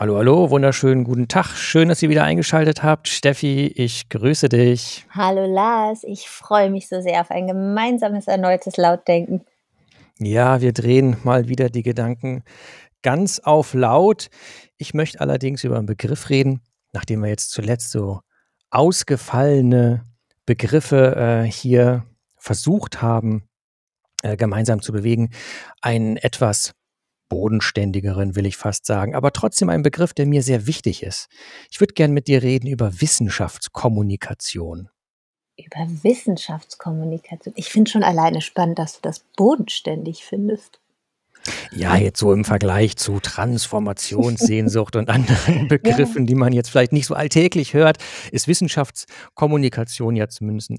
Hallo, hallo, wunderschönen guten Tag. Schön, dass ihr wieder eingeschaltet habt. Steffi, ich grüße dich. Hallo Lars, ich freue mich so sehr auf ein gemeinsames erneutes Lautdenken. Ja, wir drehen mal wieder die Gedanken ganz auf laut. Ich möchte allerdings über einen Begriff reden, nachdem wir jetzt zuletzt so ausgefallene Begriffe äh, hier versucht haben, äh, gemeinsam zu bewegen, einen etwas bodenständigeren, will ich fast sagen, aber trotzdem ein Begriff, der mir sehr wichtig ist. Ich würde gern mit dir reden über Wissenschaftskommunikation. Über Wissenschaftskommunikation. Ich finde schon alleine spannend, dass du das bodenständig findest. Ja, jetzt so im Vergleich zu Transformationssehnsucht und anderen Begriffen, ja. die man jetzt vielleicht nicht so alltäglich hört, ist Wissenschaftskommunikation ja zumindest ein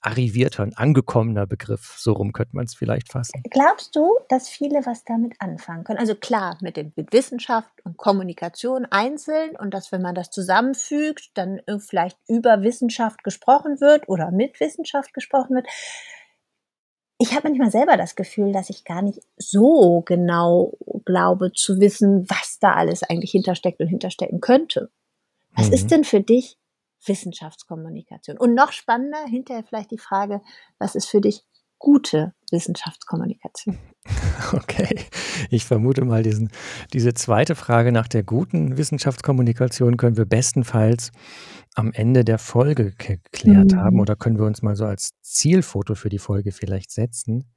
arrivierter, ein angekommener Begriff. So rum könnte man es vielleicht fassen. Glaubst du, dass viele was damit anfangen können? Also klar, mit, dem, mit Wissenschaft und Kommunikation einzeln und dass, wenn man das zusammenfügt, dann vielleicht über Wissenschaft gesprochen wird oder mit Wissenschaft gesprochen wird. Ich habe manchmal selber das Gefühl, dass ich gar nicht so genau glaube zu wissen, was da alles eigentlich hintersteckt und hinterstecken könnte. Was mhm. ist denn für dich Wissenschaftskommunikation. Und noch spannender, hinterher vielleicht die Frage, was ist für dich gute Wissenschaftskommunikation? Okay, ich vermute mal, diesen, diese zweite Frage nach der guten Wissenschaftskommunikation können wir bestenfalls am Ende der Folge geklärt mhm. haben oder können wir uns mal so als Zielfoto für die Folge vielleicht setzen.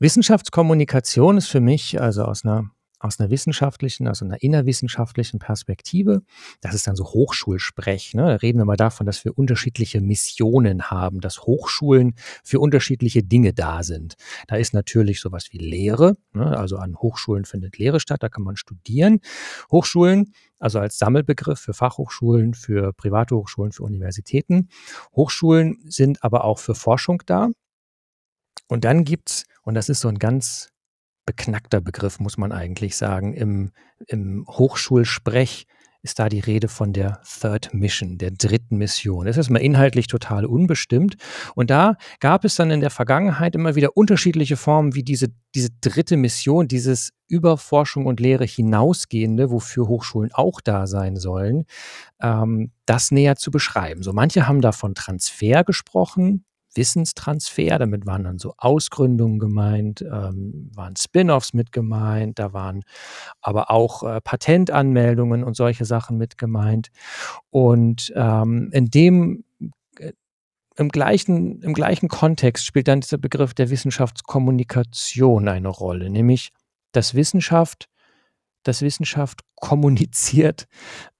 Wissenschaftskommunikation ist für mich, also aus einer aus einer wissenschaftlichen, also einer innerwissenschaftlichen Perspektive. Das ist dann so Hochschulsprech. Ne? Da reden wir mal davon, dass wir unterschiedliche Missionen haben, dass Hochschulen für unterschiedliche Dinge da sind. Da ist natürlich sowas wie Lehre. Ne? Also an Hochschulen findet Lehre statt, da kann man studieren. Hochschulen, also als Sammelbegriff für Fachhochschulen, für private Hochschulen, für Universitäten. Hochschulen sind aber auch für Forschung da. Und dann gibt's, und das ist so ein ganz beknackter Begriff, muss man eigentlich sagen. Im, im Hochschulsprech ist da die Rede von der Third Mission, der dritten Mission. Das ist mal inhaltlich total unbestimmt. Und da gab es dann in der Vergangenheit immer wieder unterschiedliche Formen, wie diese, diese dritte Mission, dieses über Forschung und Lehre hinausgehende, wofür Hochschulen auch da sein sollen, ähm, das näher zu beschreiben. So manche haben da von Transfer gesprochen, Wissenstransfer. Damit waren dann so Ausgründungen gemeint, ähm, waren Spin-offs mit gemeint, da waren aber auch äh, Patentanmeldungen und solche Sachen mit gemeint. Und ähm, in dem äh, im gleichen, im gleichen Kontext spielt dann dieser Begriff der Wissenschaftskommunikation eine Rolle, nämlich dass Wissenschaft dass Wissenschaft kommuniziert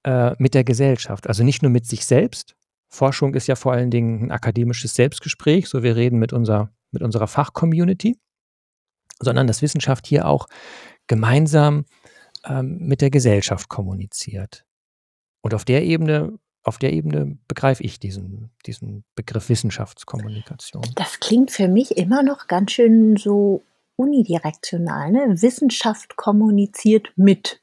äh, mit der Gesellschaft. Also nicht nur mit sich selbst, Forschung ist ja vor allen Dingen ein akademisches Selbstgespräch, so wir reden mit, unser, mit unserer Fachcommunity, sondern dass Wissenschaft hier auch gemeinsam ähm, mit der Gesellschaft kommuniziert. Und auf der Ebene, auf der Ebene begreife ich diesen, diesen Begriff Wissenschaftskommunikation. Das klingt für mich immer noch ganz schön so unidirektional. Ne? Wissenschaft kommuniziert mit.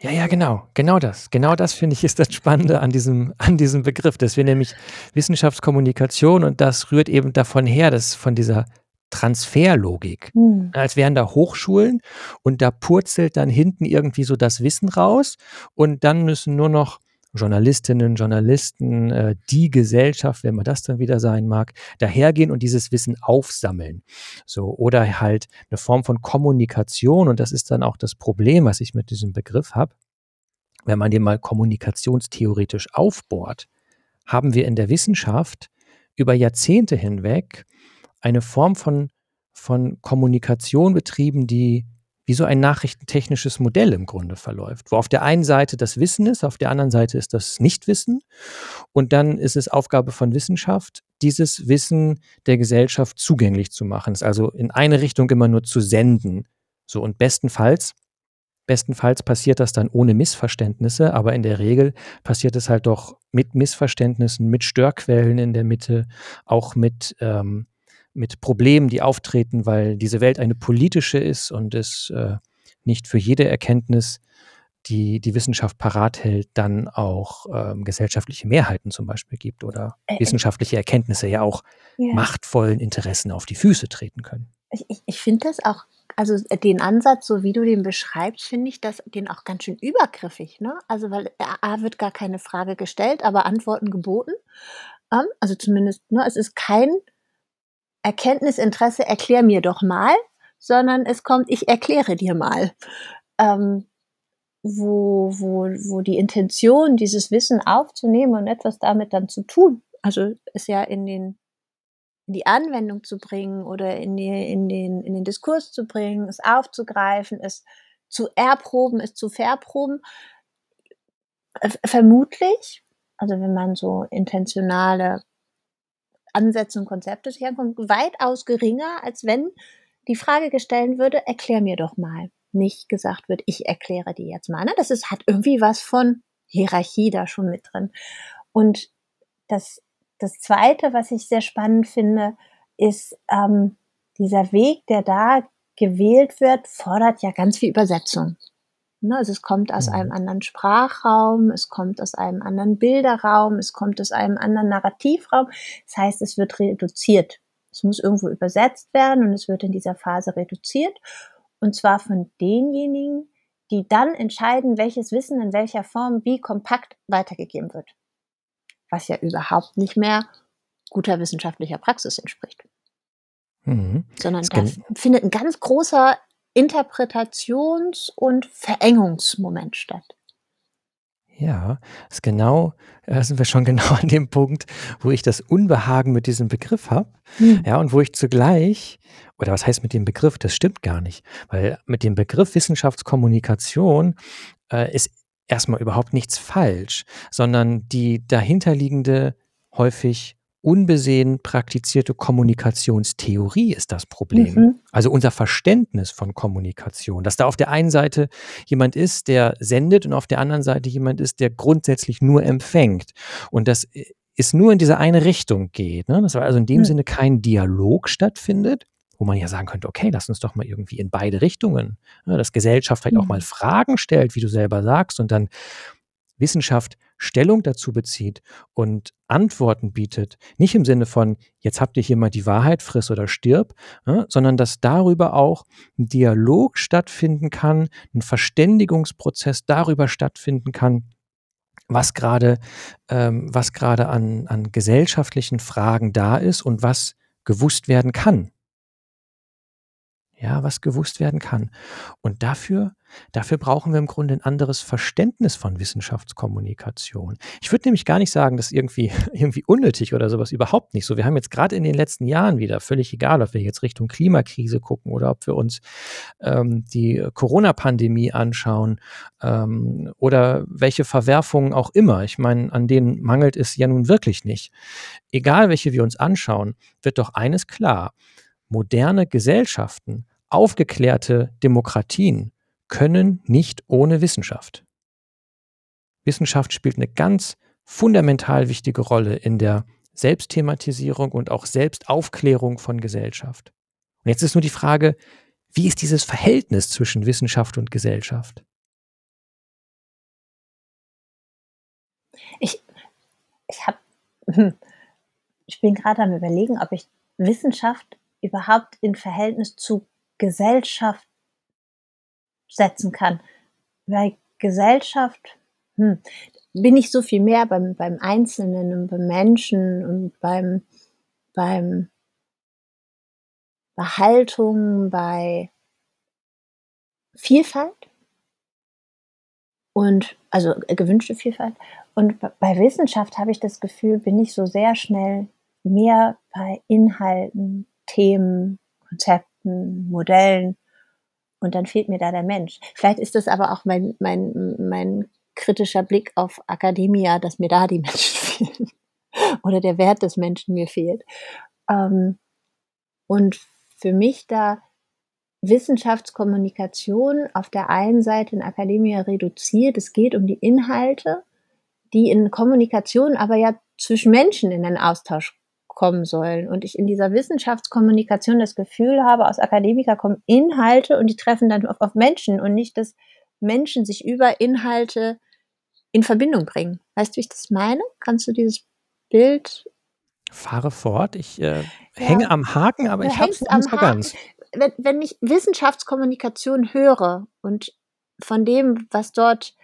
Ja, ja, genau. Genau das. Genau das finde ich ist das Spannende an diesem, an diesem Begriff, dass wir nämlich Wissenschaftskommunikation und das rührt eben davon her, dass von dieser Transferlogik. Mhm. Als wären da Hochschulen und da purzelt dann hinten irgendwie so das Wissen raus und dann müssen nur noch Journalistinnen, Journalisten, äh, die Gesellschaft, wenn man das dann wieder sein mag, dahergehen und dieses Wissen aufsammeln. So, oder halt eine Form von Kommunikation, und das ist dann auch das Problem, was ich mit diesem Begriff habe. Wenn man den mal kommunikationstheoretisch aufbohrt, haben wir in der Wissenschaft über Jahrzehnte hinweg eine Form von, von Kommunikation betrieben, die wie so ein nachrichtentechnisches Modell im Grunde verläuft, wo auf der einen Seite das Wissen ist, auf der anderen Seite ist das Nichtwissen und dann ist es Aufgabe von Wissenschaft, dieses Wissen der Gesellschaft zugänglich zu machen, es also in eine Richtung immer nur zu senden. So und bestenfalls Bestenfalls passiert das dann ohne Missverständnisse, aber in der Regel passiert es halt doch mit Missverständnissen, mit Störquellen in der Mitte, auch mit ähm, mit Problemen, die auftreten, weil diese Welt eine politische ist und es äh, nicht für jede Erkenntnis, die die Wissenschaft parat hält, dann auch ähm, gesellschaftliche Mehrheiten zum Beispiel gibt oder äh, äh. wissenschaftliche Erkenntnisse ja auch ja. machtvollen Interessen auf die Füße treten können. Ich, ich, finde das auch Also, äh, den Ansatz, so wie du den beschreibst, finde ich das den auch ganz schön übergriffig, ne? Also, weil A A wird gar keine Frage gestellt, aber Antworten geboten. Ähm, also zumindest, ne, es ist kein Erkenntnisinteresse, erklär mir doch mal, sondern es kommt, ich erkläre dir mal. Ähm, wo, wo, wo die Intention, dieses Wissen aufzunehmen und etwas damit dann zu tun, also es ja in den in die Anwendung zu bringen oder in, die, in, den, in den Diskurs zu bringen, es aufzugreifen, es zu erproben, es zu verproben. Vermutlich, also wenn man so intentionale Ansätze und Konzepte sich ankommt, weitaus geringer, als wenn die Frage gestellt würde, erklär mir doch mal. Nicht gesagt wird, ich erkläre dir jetzt mal. Ne? Das ist, hat irgendwie was von Hierarchie da schon mit drin. Und das das Zweite, was ich sehr spannend finde, ist ähm, dieser Weg, der da gewählt wird, fordert ja ganz viel Übersetzung. Ne, also es kommt aus einem mhm. anderen Sprachraum, es kommt aus einem anderen Bilderraum, es kommt aus einem anderen Narrativraum. Das heißt, es wird reduziert. Es muss irgendwo übersetzt werden und es wird in dieser Phase reduziert. Und zwar von denjenigen, die dann entscheiden, welches Wissen in welcher Form wie kompakt weitergegeben wird was ja überhaupt nicht mehr guter wissenschaftlicher Praxis entspricht. Mhm. Sondern da findet ein ganz großer Interpretations- und Verengungsmoment statt. Ja, ist genau, da sind wir schon genau an dem Punkt, wo ich das Unbehagen mit diesem Begriff habe. Mhm. Ja, und wo ich zugleich, oder was heißt mit dem Begriff? Das stimmt gar nicht, weil mit dem Begriff Wissenschaftskommunikation äh, ist erstmal überhaupt nichts falsch, sondern die dahinterliegende, häufig unbesehen praktizierte Kommunikationstheorie ist das Problem. Mhm. Also unser Verständnis von Kommunikation, dass da auf der einen Seite jemand ist, der sendet und auf der anderen Seite jemand ist, der grundsätzlich nur empfängt. Und das ist nur in diese eine Richtung geht. Ne? Dass also in dem mhm. Sinne kein Dialog stattfindet, wo man ja sagen könnte, okay, lass uns doch mal irgendwie in beide Richtungen, ne, dass Gesellschaft vielleicht auch mal mhm. Fragen stellt, wie du selber sagst, und dann Wissenschaft Stellung dazu bezieht und Antworten bietet, nicht im Sinne von, jetzt habt ihr hier mal die Wahrheit, friss oder stirb, ne, sondern dass darüber auch ein Dialog stattfinden kann, ein Verständigungsprozess darüber stattfinden kann, was gerade ähm, an, an gesellschaftlichen Fragen da ist und was gewusst werden kann ja, was gewusst werden kann. Und dafür, dafür brauchen wir im Grunde ein anderes Verständnis von Wissenschaftskommunikation. Ich würde nämlich gar nicht sagen, dass irgendwie, irgendwie unnötig oder sowas überhaupt nicht so. Wir haben jetzt gerade in den letzten Jahren wieder, völlig egal, ob wir jetzt Richtung Klimakrise gucken oder ob wir uns ähm, die Corona-Pandemie anschauen ähm, oder welche Verwerfungen auch immer. Ich meine, an denen mangelt es ja nun wirklich nicht. Egal, welche wir uns anschauen, wird doch eines klar. Moderne Gesellschaften Aufgeklärte Demokratien können nicht ohne Wissenschaft. Wissenschaft spielt eine ganz fundamental wichtige Rolle in der Selbstthematisierung und auch Selbstaufklärung von Gesellschaft. Und jetzt ist nur die Frage, wie ist dieses Verhältnis zwischen Wissenschaft und Gesellschaft? Ich, ich habe, ich bin gerade am überlegen, ob ich Wissenschaft überhaupt in Verhältnis zu Gesellschaft setzen kann. Weil Gesellschaft, hm, bin ich so viel mehr beim, beim Einzelnen und beim Menschen und beim, beim bei Haltung, bei Vielfalt und also gewünschte Vielfalt. Und bei Wissenschaft habe ich das Gefühl, bin ich so sehr schnell mehr bei Inhalten, Themen, Konzepten Modellen. Und dann fehlt mir da der Mensch. Vielleicht ist das aber auch mein, mein, mein kritischer Blick auf Akademia, dass mir da die Menschen fehlen. Oder der Wert des Menschen mir fehlt. Ähm, und für mich da Wissenschaftskommunikation auf der einen Seite in Akademia reduziert. Es geht um die Inhalte, die in Kommunikation aber ja zwischen Menschen in den Austausch kommen sollen. Und ich in dieser Wissenschaftskommunikation das Gefühl habe, aus Akademiker kommen Inhalte und die treffen dann auf, auf Menschen und nicht, dass Menschen sich über Inhalte in Verbindung bringen. Weißt du, wie ich das meine? Kannst du dieses Bild Fahre fort. Ich äh, hänge ja. am Haken, aber du ich habe es nicht so ganz. wenn, wenn ich Wissenschaftskommunikation höre und von dem, was dort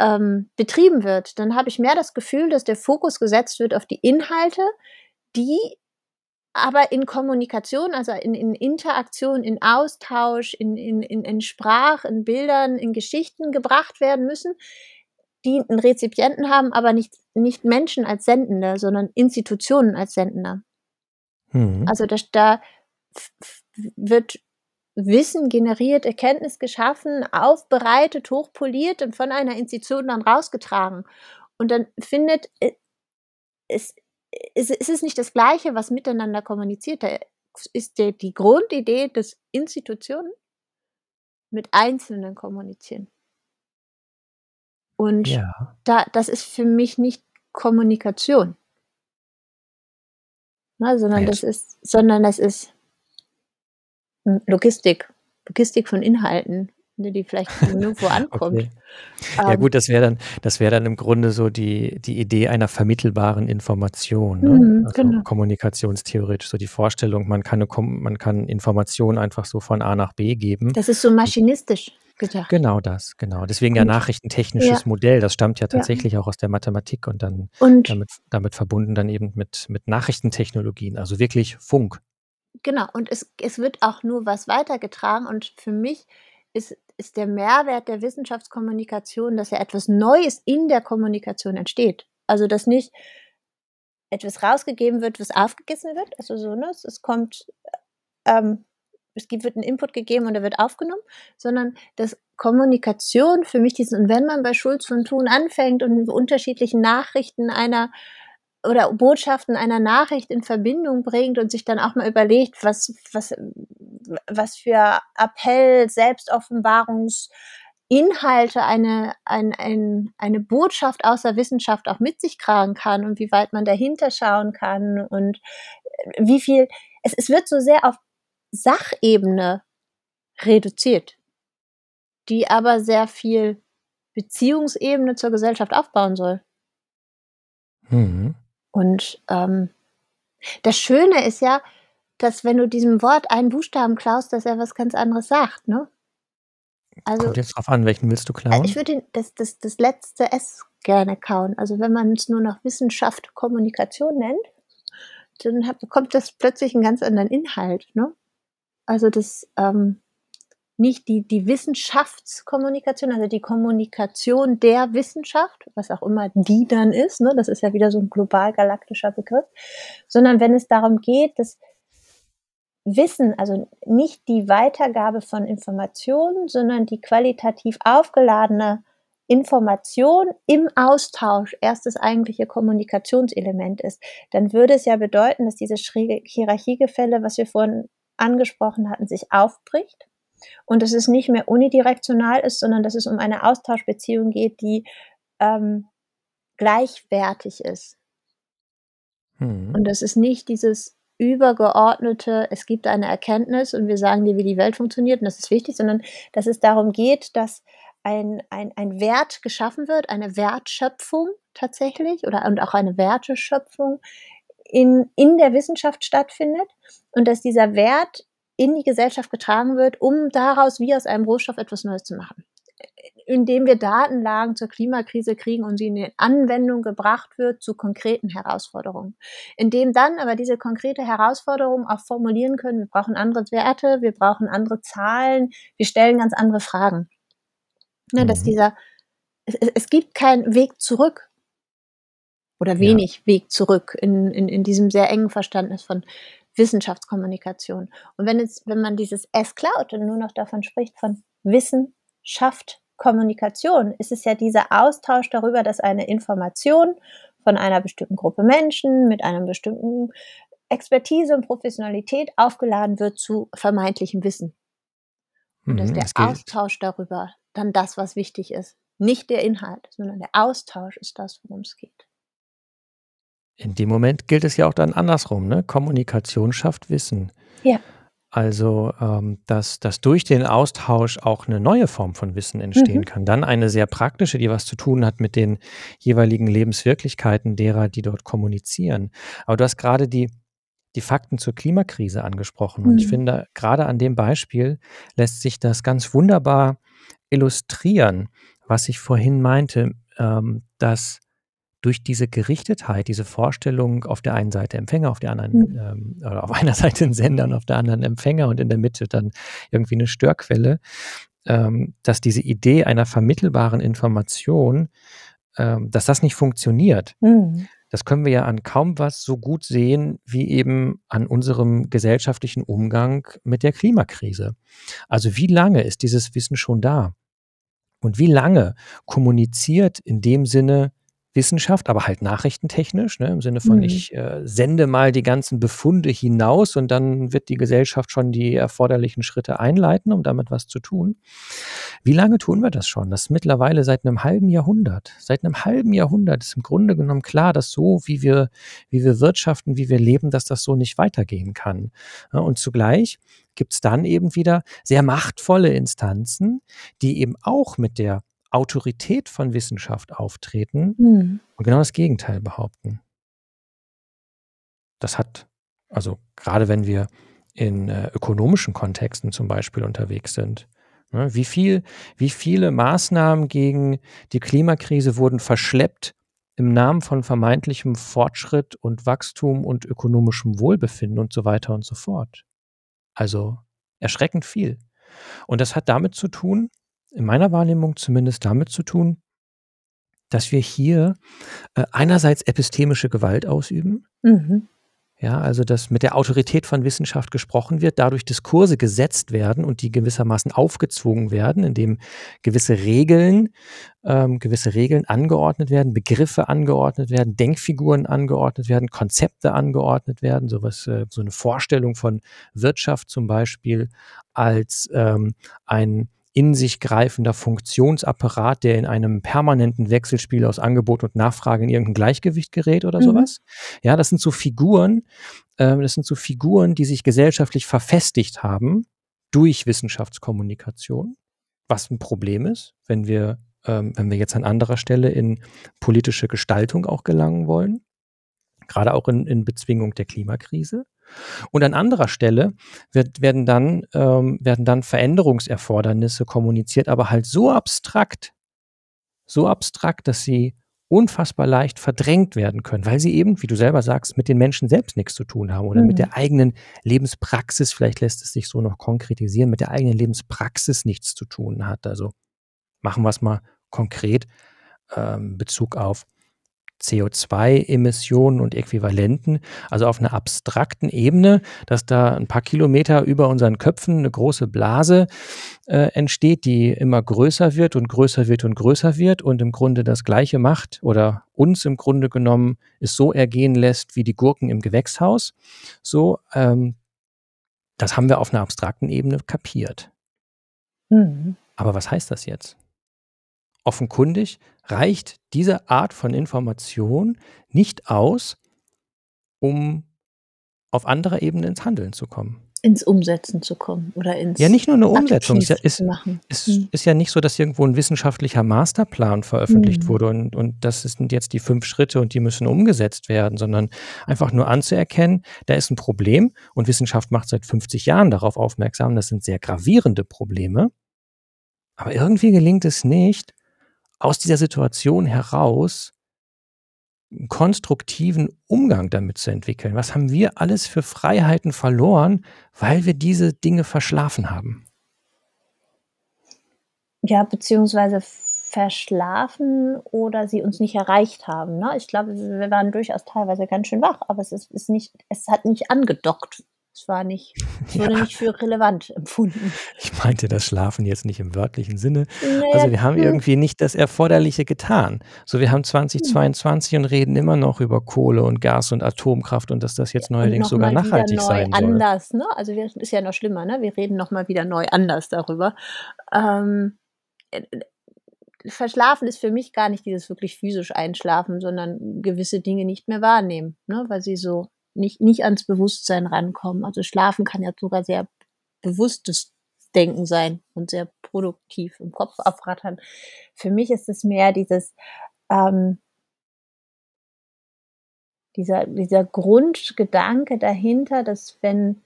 ähm, betrieben wird, dann habe ich mehr das Gefühl, dass der Fokus gesetzt wird auf die Inhalte, die aber in Kommunikation, also in, in Interaktion, in Austausch, in, in, in, in Sprach, in Bildern, in Geschichten gebracht werden müssen, die einen Rezipienten haben, aber nicht, nicht Menschen als Sendende, sondern Institutionen als Sendende. Mhm. Also da, da wird Wissen generiert, Erkenntnis geschaffen, aufbereitet, hochpoliert und von einer Institution dann rausgetragen. Und dann findet äh, es, es, es ist nicht das Gleiche, was miteinander kommuniziert. Da ist der, die Grundidee, dass Institutionen mit Einzelnen kommunizieren. Und ja. da, das ist für mich nicht Kommunikation. Ne, sondern, ja. das ist, sondern das ist Logistik, Logistik von Inhalten, die vielleicht nirgendwo ankommt. Okay. Ja ähm, gut, das wäre dann, das wäre dann im Grunde so die, die Idee einer vermittelbaren Information, ne? Mhm, also genau. kommunikationstheoretisch, so die Vorstellung, man kann, eine, man kann Informationen einfach so von A nach B geben. Das ist so maschinistisch gedacht. Genau das, genau. Deswegen ja nachrichtentechnisches ja. Modell, das stammt ja tatsächlich ja. auch aus der Mathematik und dann und damit, damit verbunden dann eben mit, mit Nachrichtentechnologien, also wirklich Funk. Genau, und es, es wird auch nur was weitergetragen. Und für mich ist, ist der Mehrwert der Wissenschaftskommunikation, dass ja etwas Neues in der Kommunikation entsteht. Also, dass nicht etwas rausgegeben wird, was aufgegessen wird. Also so, ne? Es kommt, ähm, es wird ein Input gegeben und er wird aufgenommen, sondern dass Kommunikation für mich diesen, und wenn man bei Schulz von Thun anfängt und unterschiedlichen Nachrichten einer oder Botschaften einer Nachricht in Verbindung bringt und sich dann auch mal überlegt, was, was, was für Appell, Selbstoffenbarungsinhalte eine, ein, ein, eine Botschaft aus der Wissenschaft auch mit sich tragen kann und wie weit man dahinter schauen kann und wie viel, es, es wird so sehr auf Sachebene reduziert, die aber sehr viel Beziehungsebene zur Gesellschaft aufbauen soll. Mhm. Und ähm, das Schöne ist ja, dass wenn du diesem Wort einen Buchstaben klaust, dass er was ganz anderes sagt, ne? Also, Kommt jetzt drauf an, welchen willst du äh, klauen? Ich würde das, das, das letzte S gerne kauen. Also wenn man es nur noch Wissenschaft, Kommunikation nennt, dann hat, bekommt das plötzlich einen ganz anderen Inhalt. Ne? Also das, ähm, nicht die, die Wissenschaftskommunikation, also die Kommunikation der Wissenschaft, was auch immer die dann ist, ne, das ist ja wieder so ein global galaktischer Begriff, sondern wenn es darum geht, dass Wissen, also nicht die Weitergabe von Informationen, sondern die qualitativ aufgeladene Information im Austausch erst das eigentliche Kommunikationselement ist, dann würde es ja bedeuten, dass dieses schräge Hierarchiegefälle, was wir vorhin angesprochen hatten, sich aufbricht und dass es nicht mehr unidirektional ist, sondern dass es um eine Austauschbeziehung geht, die ähm, gleichwertig ist. Mhm. Und das ist nicht dieses übergeordnete, es gibt eine Erkenntnis und wir sagen dir, wie die Welt funktioniert und das ist wichtig, sondern dass es darum geht, dass ein, ein, ein Wert geschaffen wird, eine Wertschöpfung tatsächlich oder und auch eine Werteschöpfung in, in der Wissenschaft stattfindet und dass dieser Wert in die Gesellschaft getragen wird, um daraus wie aus einem Rohstoff etwas Neues zu machen. Indem wir Datenlagen zur Klimakrise kriegen und sie in die Anwendung gebracht wird zu konkreten Herausforderungen. Indem dann aber diese konkrete Herausforderung auch formulieren können, wir brauchen andere Werte, wir brauchen andere Zahlen, wir stellen ganz andere Fragen. Ne, dass mhm. dieser, es, es gibt keinen Weg zurück oder wenig ja. Weg zurück in, in, in diesem sehr engen Verständnis von Wissenschaftskommunikation. Und wenn, es, wenn man dieses S klaut und nur noch davon spricht, von Wissenschaft, Kommunikation, ist es ja dieser Austausch darüber, dass eine Information von einer bestimmten Gruppe Menschen mit einem bestimmten Expertise und Professionalität aufgeladen wird zu vermeintlichem Wissen. Und mhm, dass der Austausch darüber dann das, was wichtig ist. Nicht der Inhalt, sondern der Austausch ist das, worum es geht. In dem Moment gilt es ja auch dann andersrum, ne? Kommunikation schafft Wissen. Ja. Also, ähm, dass, dass durch den Austausch auch eine neue Form von Wissen entstehen mhm. kann. Dann eine sehr praktische, die was zu tun hat mit den jeweiligen Lebenswirklichkeiten derer, die dort kommunizieren. Aber du hast gerade die, die Fakten zur Klimakrise angesprochen. Und ich Mhm. finde, gerade an dem Beispiel lässt sich das ganz wunderbar illustrieren, was ich vorhin meinte, ähm, dass durch diese Gerichtetheit, diese Vorstellung auf der einen Seite Empfänger, auf der anderen, Mhm. ähm, oder auf einer Seite 'n Sender und auf der anderen Empfänger und in der Mitte dann irgendwie 'ne Störquelle, ähm, dass diese Idee einer vermittelbaren Information, ähm, dass das nicht funktioniert. Mhm. Das können wir ja an kaum was so gut sehen wie eben an unserem gesellschaftlichen Umgang mit der Klimakrise. Also, wie lange ist dieses Wissen schon da? Und wie lange kommuniziert in dem Sinne Wissenschaft, aber halt nachrichtentechnisch, ne, im Sinne von, Mhm. ich, äh, sende mal die ganzen Befunde hinaus und dann wird die Gesellschaft schon die erforderlichen Schritte einleiten, um damit was zu tun. Wie lange tun wir das schon? Das ist mittlerweile seit 'nem halben Jahrhundert. Seit 'nem halben Jahrhundert ist im Grunde genommen klar, dass so, wie wir wie wir wirtschaften, wie wir leben, dass das so nicht weitergehen kann. Und zugleich gibt's dann eben wieder sehr machtvolle Instanzen, die eben auch mit der Autorität von Wissenschaft auftreten Mhm. und genau das Gegenteil behaupten. Das hat also, grade wenn wir in, äh, ökonomischen Kontexten zum Beispiel unterwegs sind, ne? Wie viel wie viele Maßnahmen gegen die Klimakrise wurden verschleppt im Namen von vermeintlichem Fortschritt und Wachstum und ökonomischem Wohlbefinden und so weiter und so fort. Also, erschreckend viel. Und das hat damit zu tun in meiner Wahrnehmung zumindest damit zu tun dass wir hier, äh, einerseits epistemische Gewalt ausüben. Mhm. Ja, also, dass mit der Autorität von Wissenschaft gesprochen wird, dadurch Diskurse gesetzt werden und die gewissermaßen aufgezwungen werden, indem gewisse Regeln ähm, gewisse Regeln angeordnet werden, Begriffe angeordnet werden, Denkfiguren angeordnet werden, Konzepte angeordnet werden, so was äh, so 'ne Vorstellung von Wirtschaft zum Beispiel als, ähm, ein in sich greifender Funktionsapparat, der in einem permanenten Wechselspiel aus Angebot und Nachfrage in irgend 'n Gleichgewicht gerät oder Mhm. was. Ja, das sind so Figuren ähm, das sind so Figuren, die sich gesellschaftlich verfestigt haben durch Wissenschaftskommunikation, was 'n Problem ist, wenn wir ähm, wenn wir jetzt an anderer Stelle in politische Gestaltung auch gelangen wollen, grade auch in in Bezwingung der Klimakrise. Und an anderer Stelle wird werden dann ähm, werden dann Veränderungserfordernisse kommuniziert, aber halt so abstrakt so abstrakt, dass sie unfassbar leicht verdrängt werden können, weil sie eben, wie du selber sagst, mit den Menschen selbst nix zu tun haben oder mit Mhm. der eigenen Lebenspraxis, vielleicht lässt es sich so noch konkretisieren, mit der eigenen Lebenspraxis nichts zu tun hat. Also, machen wir's mal konkret, ähm, Bezug auf CO2-Emissionen und Äquivalenten, also auf 'ner abstrakten Ebene, dass da 'n paar Kilometer über unseren Köpfen 'ne große Blase, äh, entsteht, die immer größer wird und größer wird und größer wird und im Grunde das Gleiche macht oder uns im Grunde genommen es so ergehen lässt wie die Gurken im Gewächshaus. So, ähm das haben wir auf 'ner abstrakten Ebene kapiert. Mhm. Aber was heißt das jetzt? Offenkundig reicht diese Art von Information nicht aus, um auf anderer Ebene ins Handeln zu kommen. Ins Umsetzen zu kommen oder ins Ja, nicht nur 'ne Umsetzung. Es ist ja ist Mhm. ist ja nicht so, dass irgendwo 'n wissenschaftlicher Masterplan veröffentlicht Mhm. wurde und und das sind jetzt die 5 Schritte und die müssen umgesetzt werden, sondern einfach nur anzuerkennen, da ist 'n Problem und Wissenschaft macht seit 50 Jahren darauf aufmerksam. Das sind sehr gravierende Probleme. Aber irgendwie gelingt es nicht, aus dieser Situation heraus 'n konstruktiven Umgang damit zu entwickeln. Was haben wir alles für Freiheiten verloren, weil wir diese Dinge verschlafen haben? Ja, beziehungsweise verschlafen oder sie uns nicht erreicht haben, ne? Ich glaube, wir waren durchaus teilweise ganz schön wach, aber es ist ist nicht es hat nicht angedockt. Es war nicht es wurde Ja. nicht für relevant empfunden. Ich meinte das Schlafen jetzt nicht im wörtlichen Sinne. Na Also, wir haben hm. irgendwie nicht das Erforderliche getan. So, wir haben Hm. 2022 und reden immer noch über Kohle und Gas und Atomkraft und dass das jetzt neuerdings sogar nachhaltig neu sein soll. anders, ne? Also, wir ist ja noch schlimmer, ne? Wir reden noch mal wieder neu anders darüber. Ähm, äh, äh, verschlafen ist für mich gar nicht dieses wirklich physisch Einschlafen, sondern gewisse Dinge nicht mehr wahrnehmen, ne, weil sie so nicht nicht ans Bewusstsein rankommen. Also, Schlafen kann ja sogar sehr bewusstes Denken sein und sehr produktiv im Kopf abrattern. Für mich ist es mehr dieses, ähm dieser dieser Grundgedanke dahinter, dass wenn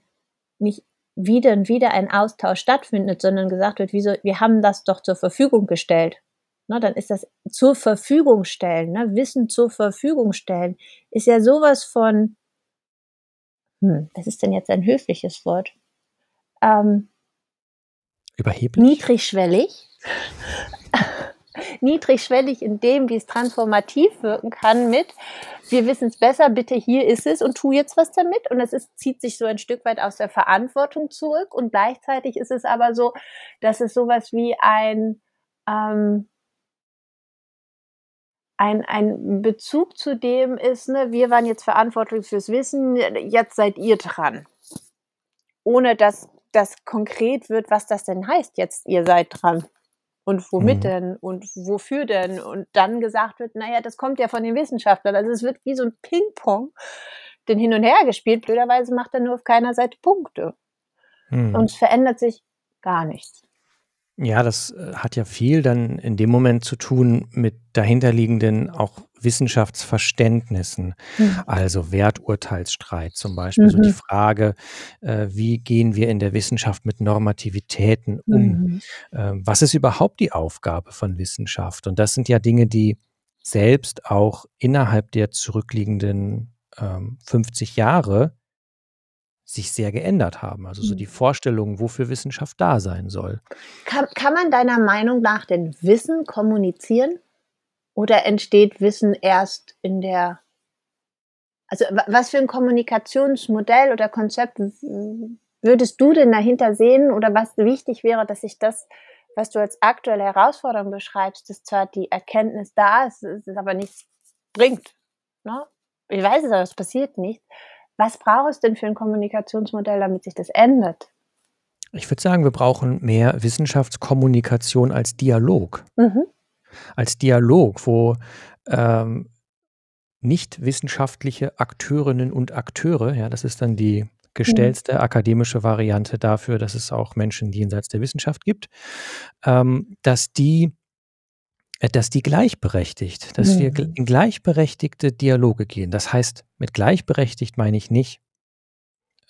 nicht wieder und wieder ein Austausch stattfindet, sondern gesagt wird: „Wieso wir haben das doch zur Verfügung gestellt.“ Ne, dann ist das zur Verfügung stellen, ne? Wissen zur Verfügung stellen, ist ja so was von hm, was ist denn jetzt ein höfliches Wort? Ähm Überheblich? Niedrigschwellig. Niedrigschwellig in dem, wie es transformativ wirken kann mit: „Wir wissen's besser, bitte hier ist es und tu jetzt was damit.“ Und es ist zieht sich so ein Stück weit aus der Verantwortung zurück und gleichzeitig ist es aber so, dass es so was wie ein, ähm ein ein Bezug zu dem ist, ne: „Wir waren jetzt verantwortlich fürs Wissen, jetzt seid ihr dran.“ Ohne dass das konkret wird, was das denn heißt jetzt, ihr seid dran und womit Mhm. denn und wofür denn? Und dann gesagt wird: „Na ja, das kommt ja von den Wissenschaftlern.“ Also, es wird wie so 'n Pingpong dann hin und her gespielt. Blöderweise macht er nur auf keiner Seite Punkte. Und Mhm. es verändert sich gar nichts. Ja, das, äh, hat ja viel dann in dem Moment zu tun mit dahinterliegenden auch Wissenschaftsverständnissen. Mhm. Also Werturteilsstreit zum Beispiel, so die Mhm. Frage, äh, wie gehen wir in der Wissenschaft mit Normativitäten um? Mhm. Ähm, was ist überhaupt die Aufgabe von Wissenschaft? Und das sind ja Dinge, die selbst auch innerhalb der zurückliegenden, ähm, 50 Jahre sich sehr geändert haben. Also so die Mhm. Vorstellung, wofür Wissenschaft da sein soll. Kann kann man deiner Meinung nach denn Wissen kommunizieren? Oder entsteht Wissen erst in der also wa was für 'n Kommunikationsmodell oder Konzept würdest du denn dahinter sehen oder was wichtig wäre, dass sich das, was du als aktuelle Herausforderung beschreibst, dass zwar die Erkenntnis da ist, es es aber nichts bringt, ne? Ich weiß es, aber es passiert nicht. Was braucht es denn für 'n Kommunikationsmodell, damit sich das ändert? Ich würde sagen, wir brauchen mehr Wissenschaftskommunikation als Dialog. Mhm. Als Dialog, wo, ähm, nichtwissenschaftliche Akteurinnen und Akteure, ja, das ist dann die Mhm. gestellte akademische Variante dafür, dass es auch Menschen jenseits der Wissenschaft gibt, ähm, dass die dass die gleichberechtigt dass wir gl Mhm. in gleichberechtigte Dialoge gehen. Das heißt, mit gleichberechtigt meine ich nicht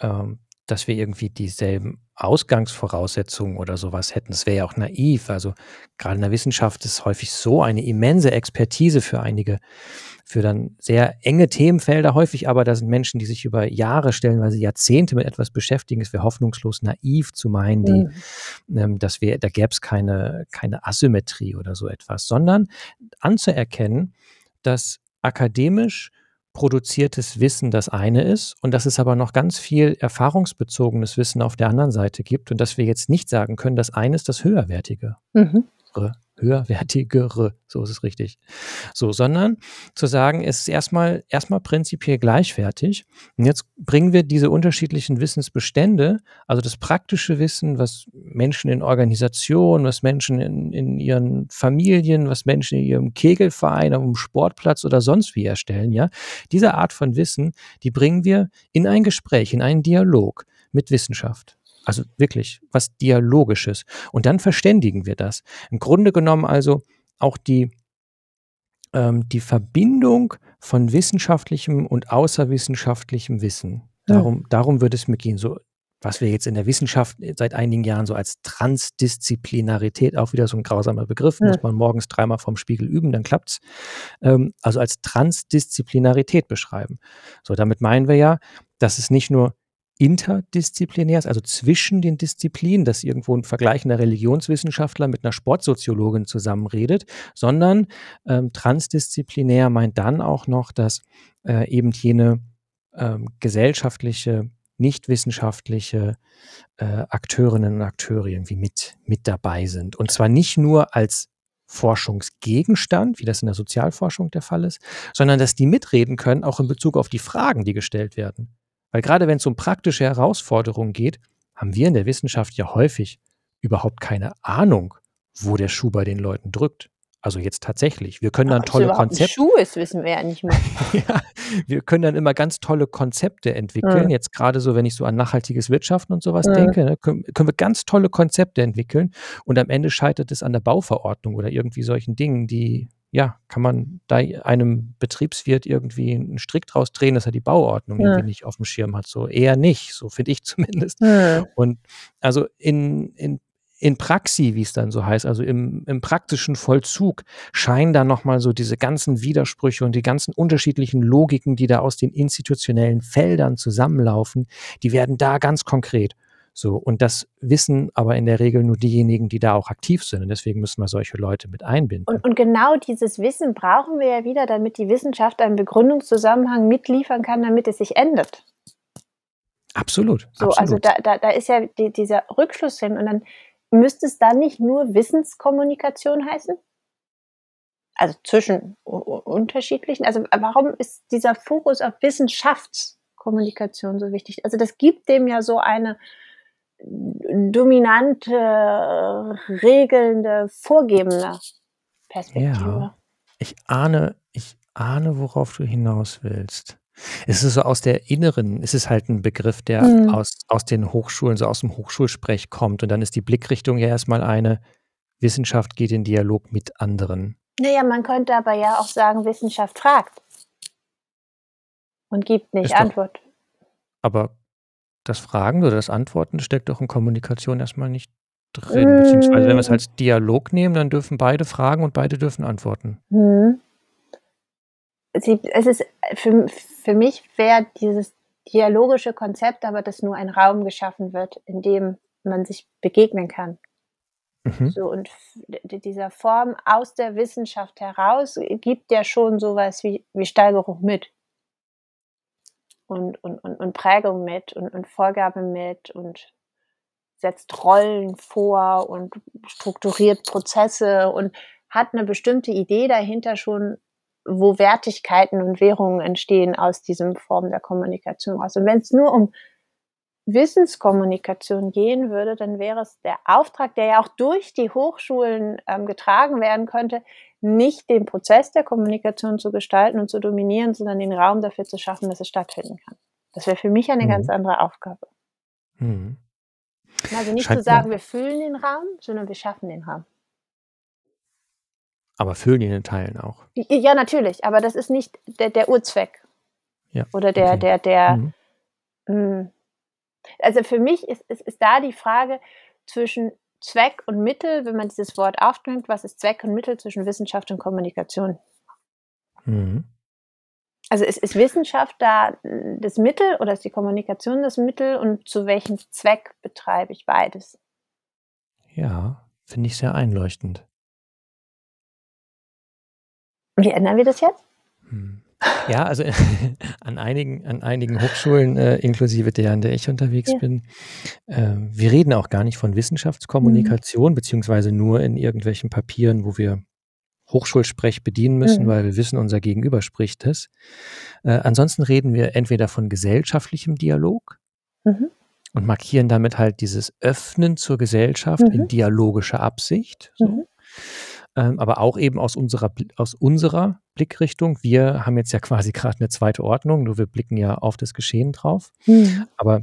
ähm, dass wir irgendwie dieselben Ausgangsvoraussetzungen oder so was hätten. Das wäre ja auch naiv. Also, grade in der Wissenschaft ist häufig so eine immense Expertise für einige für dann sehr enge Themenfelder häufig, aber da sind Menschen, die sich über Jahre, stellenweise Jahrzehnte mit etwas beschäftigen. Es wäre hoffnungslos naiv zu meinen, die Mhm. ähm, dass wir da gäbe es keine keine Asymmetrie oder so etwas, sondern anzuerkennen, dass akademisch produziertes Wissen das eine ist und dass es aber noch ganz viel erfahrungsbezogenes Wissen auf der anderen Seite gibt und dass wir jetzt nicht sagen können, das eine ist das höherwertige Mhm. Re höherwertigere, so ist es richtig. So, sondern zu sagen, es ist erst mal erst mal prinzipiell gleichwertig und jetzt bringen wir diese unterschiedlichen Wissensbestände, also das praktische Wissen, was Menschen in Organisationen, was Menschen in in ihren Familien, was Menschen in ihrem Kegelverein, auf'm Sportplatz oder sonst wie erstellen, ja? Diese Art von Wissen, die bringen wir in ein Gespräch, in einen Dialog mit Wissenschaft. Also wirklich was Dialogisches. Und dann verständigen wir das. Im Grunde genommen also auch die ähm, die Verbindung von wissenschaftlichem und außerwissenschaftlichem Wissen. Darum darum würde es mir gehen, so was wir jetzt in der Wissenschaft seit einigen Jahren so als Transdisziplinarität auch wieder so 'n grausamer Begriff, muss Mhm. man morgens dreimal vorm Spiegel üben, dann klappt's. Ähm, also als Transdisziplinarität beschreiben. So, damit meinen wir ja, dass es nicht nur interdisziplinär ist, also zwischen den Disziplinen, dass irgendwo 'n vergleichender Religionswissenschaftler mit 'ner Sportsoziologin zusammen redet, sondern, ähm, transdisziplinär meint dann auch noch, dass, äh, eben jene, ähm, gesellschaftliche, nichtwissenschaftliche, äh, Akteurinnen und Akteure irgendwie mit mit dabei sind. Und zwar nicht nur als Forschungsgegenstand, wie das in der Sozialforschung der Fall ist, sondern dass die mitreden können, auch in Bezug auf die Fragen, die gestellt werden. Weil grade wenn's um praktische Herausforderungen geht, haben wir in der Wissenschaft ja häufig überhaupt keine Ahnung, wo der Schuh bei den Leuten drückt. Also jetzt tatsächlich. Wir können dann Ob's tolle überhaupt 'n Konzept Schuh ist, wissen wir ja nicht mal. Ja, wir können dann immer ganz tolle Konzepte entwickeln. Mhm. Jetzt grade so, wenn ich so an nachhaltiges Wirtschaften und so was Mhm. denke, ne, können können wir ganz tolle Konzepte entwickeln und am Ende scheitert es an der Bauverordnung oder irgendwie solchen Dingen, die ja, kann man da einem Betriebswirt irgendwie einen Strick draus drehen, dass er die Bauordnung irgendwie Mhm. nicht aufm Schirm hat? So eher nicht, so finde ich zumindest. Mhm. Und also in in in Praxi, wie's dann so heißt, also im im praktischen Vollzug scheinen da noch mal so diese ganzen Widersprüche und die ganzen unterschiedlichen Logiken, die da aus den institutionellen Feldern zusammenlaufen, die werden da ganz konkret. So, und das wissen aber in der Regel nur diejenigen, die da auch aktiv sind. Und deswegen müssen wir solche Leute mit einbinden. Und und genau dieses Wissen brauchen wir ja wieder, damit die Wissenschaft einen Begründungszusammenhang mitliefern kann, damit es sich ändert. Absolut, So, also absolut. da da da ist ja die dieser Rückschluss drin und dann müsste es dann nicht nur Wissenskommunikation heißen? Also zwischen unterschiedlichen also warum ist dieser Fokus auf Wissenschaftskommunikation so wichtig? Also das gibt dem ja so eine dominante, regelnde, vorgebende Perspektive. Ja. Ich ahne ich ahne, worauf du hinaus willst. Es ist so aus der inneren es ist halt 'n Begriff, der Mhm. aus aus den Hochschulen, so aus'm Hochschulsprech kommt und dann ist die Blickrichtung ja erst mal eine, Wissenschaft geht in Dialog mit anderen. Na ja, man könnte aber ja auch sagen, Wissenschaft fragt. Und gibt nicht Ist doch Antwort. aber das Fragen oder das Antworten steckt doch in Kommunikation erst mal nicht drin, beziehungsweise wenn wir's Hm. als Dialog nehmen, dann dürfen beide fragen und beide dürfen antworten. Mhm. Sie es ist für für mich wäre dieses dialogische Konzept aber, dass nur ein Raum geschaffen wird, in dem man sich begegnen kann. Mhm. So und dieser Form aus der Wissenschaft heraus gibt ja schon so was wie wie Steigerung mit. Und und und und Prägung mit und und Vorgabe mit und setzt Rollen vor und strukturiert Prozesse und hat 'ne bestimmte Idee dahinter schon, wo Wertigkeiten und Währungen entstehen aus diesem Form der Kommunikation raus. Und wenn's nur um Wissenskommunikation gehen würde, dann wäre es der Auftrag, der ja auch durch die Hochschulen, ähm, getragen werden könnte, nicht den Prozess der Kommunikation zu gestalten und zu dominieren, sondern den Raum dafür zu schaffen, dass es stattfinden kann. Das wäre für mich eine ganz Mhm. andere Aufgabe. Mhm. Also nicht zu Scheint mir sagen, wir füllen den Raum, sondern wir schaffen den Raum. Aber füllen ihn in Teilen auch. Ja, natürlich, aber das ist nicht der der Urzweck. Ja, Oder der okay. der der Mhm. Hm, also für mich ist ist ist da die Frage zwischen Zweck und Mittel, wenn man dieses Wort aufnimmt, was ist Zweck und Mittel zwischen Wissenschaft und Kommunikation? Mhm. Also ist ist Wissenschaft da hm, das Mittel oder ist die Kommunikation das Mittel und zu welchem Zweck betreibe ich beides? Ja, finde ich sehr einleuchtend. Wie ändern wir das jetzt? Mhm. Ja, also an einigen an einigen Hochschulen, äh, inklusive der, an der ich unterwegs Ja. bin, ähm, wir reden auch gar nicht von Mhm. Wissenschaftskommunikation, beziehungsweise nur in irgendwelchen Papieren, wo wir Hochschulsprech bedienen müssen, Mhm. weil wir wissen, unser Gegenüber spricht es. Äh, ansonsten reden wir entweder von gesellschaftlichem Dialog Mhm. und markieren damit halt dieses Öffnen zur Gesellschaft in Mhm. dialogischer Absicht, so. Ähm, aber auch eben aus unserer aus unserer Blickrichtung. Wir haben jetzt ja quasi grad 'ne zweite Ordnung, nur wir blicken ja auf das Geschehen drauf. Mhm. Aber,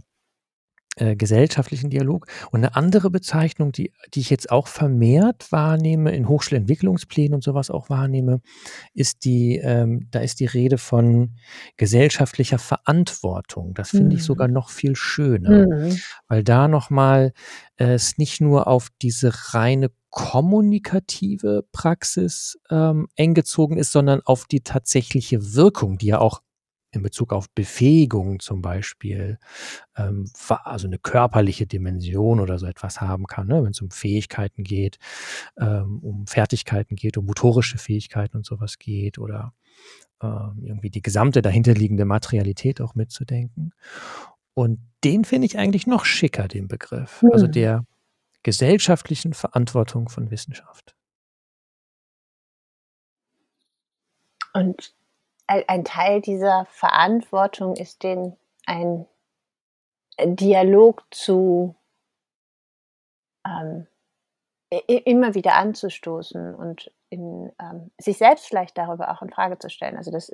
äh, gesellschaftlichen Dialog. Und 'ne andere Bezeichnung, die die ich jetzt auch vermehrt wahrnehme, in Hochschulentwicklungsplänen und so was auch wahrnehme, ist die ähm, da ist die Rede von gesellschaftlicher Verantwortung. Das finde ich sogar Mhm. noch viel schöner, Mhm. weil da noch mal es nicht nur auf diese reine kommunikative Praxis, ähm, eng gezogen ist, sondern auf die tatsächliche Wirkung, die ja auch in Bezug auf Befähigung zum Beispiel, ähm, also 'ne körperliche Dimension oder so etwas haben kann, ne? Wenn's um Fähigkeiten geht, ähm, um Fertigkeiten geht, um motorische Fähigkeiten und so was geht oder, ähm, irgendwie die gesamte dahinterliegende Materialität auch mitzudenken. Und den finde ich eigentlich noch schicker, den Begriff, also Mhm. der gesellschaftlichen Verantwortung von Wissenschaft. Und ein Teil dieser Verantwortung ist, den ein äh, Dialog zu ähm, immer wieder anzustoßen und in ähm, sich selbst vielleicht darüber auch in Frage zu stellen. Also das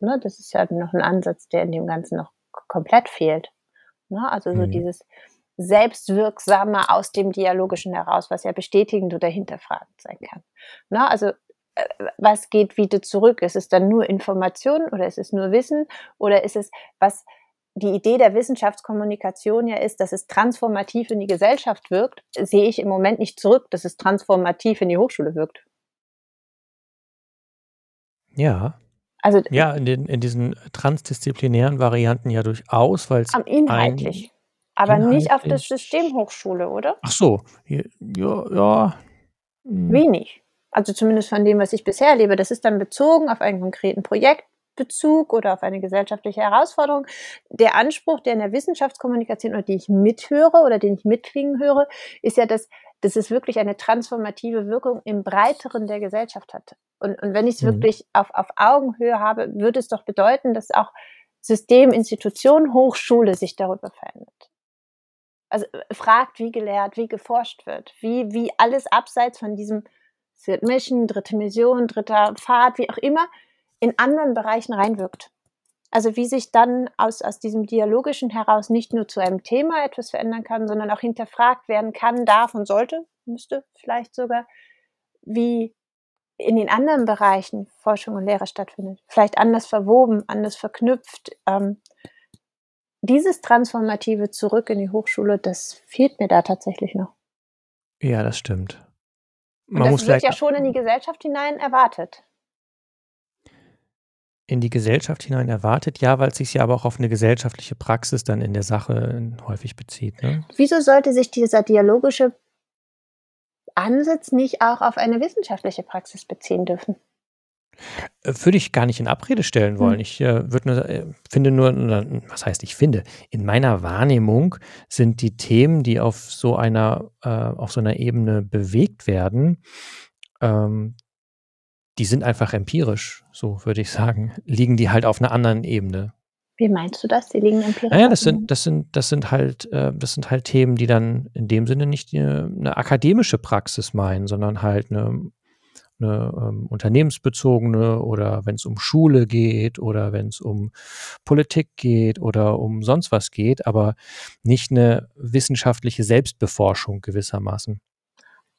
ne, das ist ja noch 'n Ansatz, der in dem Ganzen noch komplett fehlt, ne? Also so Mhm. dieses Selbstwirksame aus dem Dialogischen heraus, was ja bestätigend oder hinterfragend sein kann, ne? Also, was geht wieder zurück? Ist es dann nur Information oder ist es nur Wissen oder ist es was die Idee der Wissenschaftskommunikation ja ist, dass es transformativ in die Gesellschaft wirkt, sehe ich im Moment nicht zurück, dass es transformativ in die Hochschule wirkt. Ja. Also, ja, in, den, in diesen transdisziplinären Varianten ja durchaus, weil es. Inhaltlich. aber inhaltlich, nicht auf der Systemhochschule, oder? Ach so. Ja, ja. Hm. Wenig. Also zumindest von dem, was ich bisher erlebe. Das ist dann bezogen auf einen konkreten Projektbezug oder auf eine gesellschaftliche Herausforderung. Der Anspruch, der in der Wissenschaftskommunikation oder die ich mithöre oder den ich mitklingen höre, ist ja, dass, dass es wirklich eine transformative Wirkung im Breiteren der Gesellschaft hat. Und, und wenn ich es mhm. wirklich auf, auf Augenhöhe habe, würde es doch bedeuten, dass auch System, Institution, Hochschule sich darüber verändert. Also äh, fragt, wie gelehrt, wie geforscht wird, wie, wie alles abseits von diesem Third Mission, dritte Mission, dritter Pfad, wie auch immer, in anderen Bereichen reinwirkt. Also wie sich dann aus, aus diesem Dialogischen heraus nicht nur zu einem Thema etwas verändern kann, sondern auch hinterfragt werden kann, darf und sollte, müsste vielleicht sogar, wie in den anderen Bereichen Forschung und Lehre stattfindet. Vielleicht anders verwoben, anders verknüpft. Ähm, dieses Transformative zurück in die Hochschule, das fehlt mir da tatsächlich noch. Ja, das stimmt. Man das wird ja schon in die Gesellschaft hinein erwartet. In die Gesellschaft hinein erwartet, ja, weil es sich ja aber auch auf eine gesellschaftliche Praxis dann in der Sache häufig bezieht. Ne? Wieso sollte sich dieser dialogische Ansatz nicht auch auf eine wissenschaftliche Praxis beziehen dürfen? Äh, würde ich gar nicht in Abrede stellen wollen. Hm. Ich äh, würde nur, äh, finde nur, was heißt ich finde, in meiner Wahrnehmung sind die Themen, die auf so einer, äh, auf so einer Ebene bewegt werden, ähm, die sind einfach empirisch, so würde ich sagen, liegen die halt auf einer anderen Ebene. Wie meinst du das? Die liegen empirisch? Naja, das sind, das sind, das sind halt, äh, das sind halt Themen, die dann in dem Sinne nicht eine, eine akademische Praxis meinen, sondern halt eine eine ähm, unternehmensbezogene oder wenn es um Schule geht oder wenn es um Politik geht oder um sonst was geht, aber nicht eine wissenschaftliche Selbstbeforschung gewissermaßen.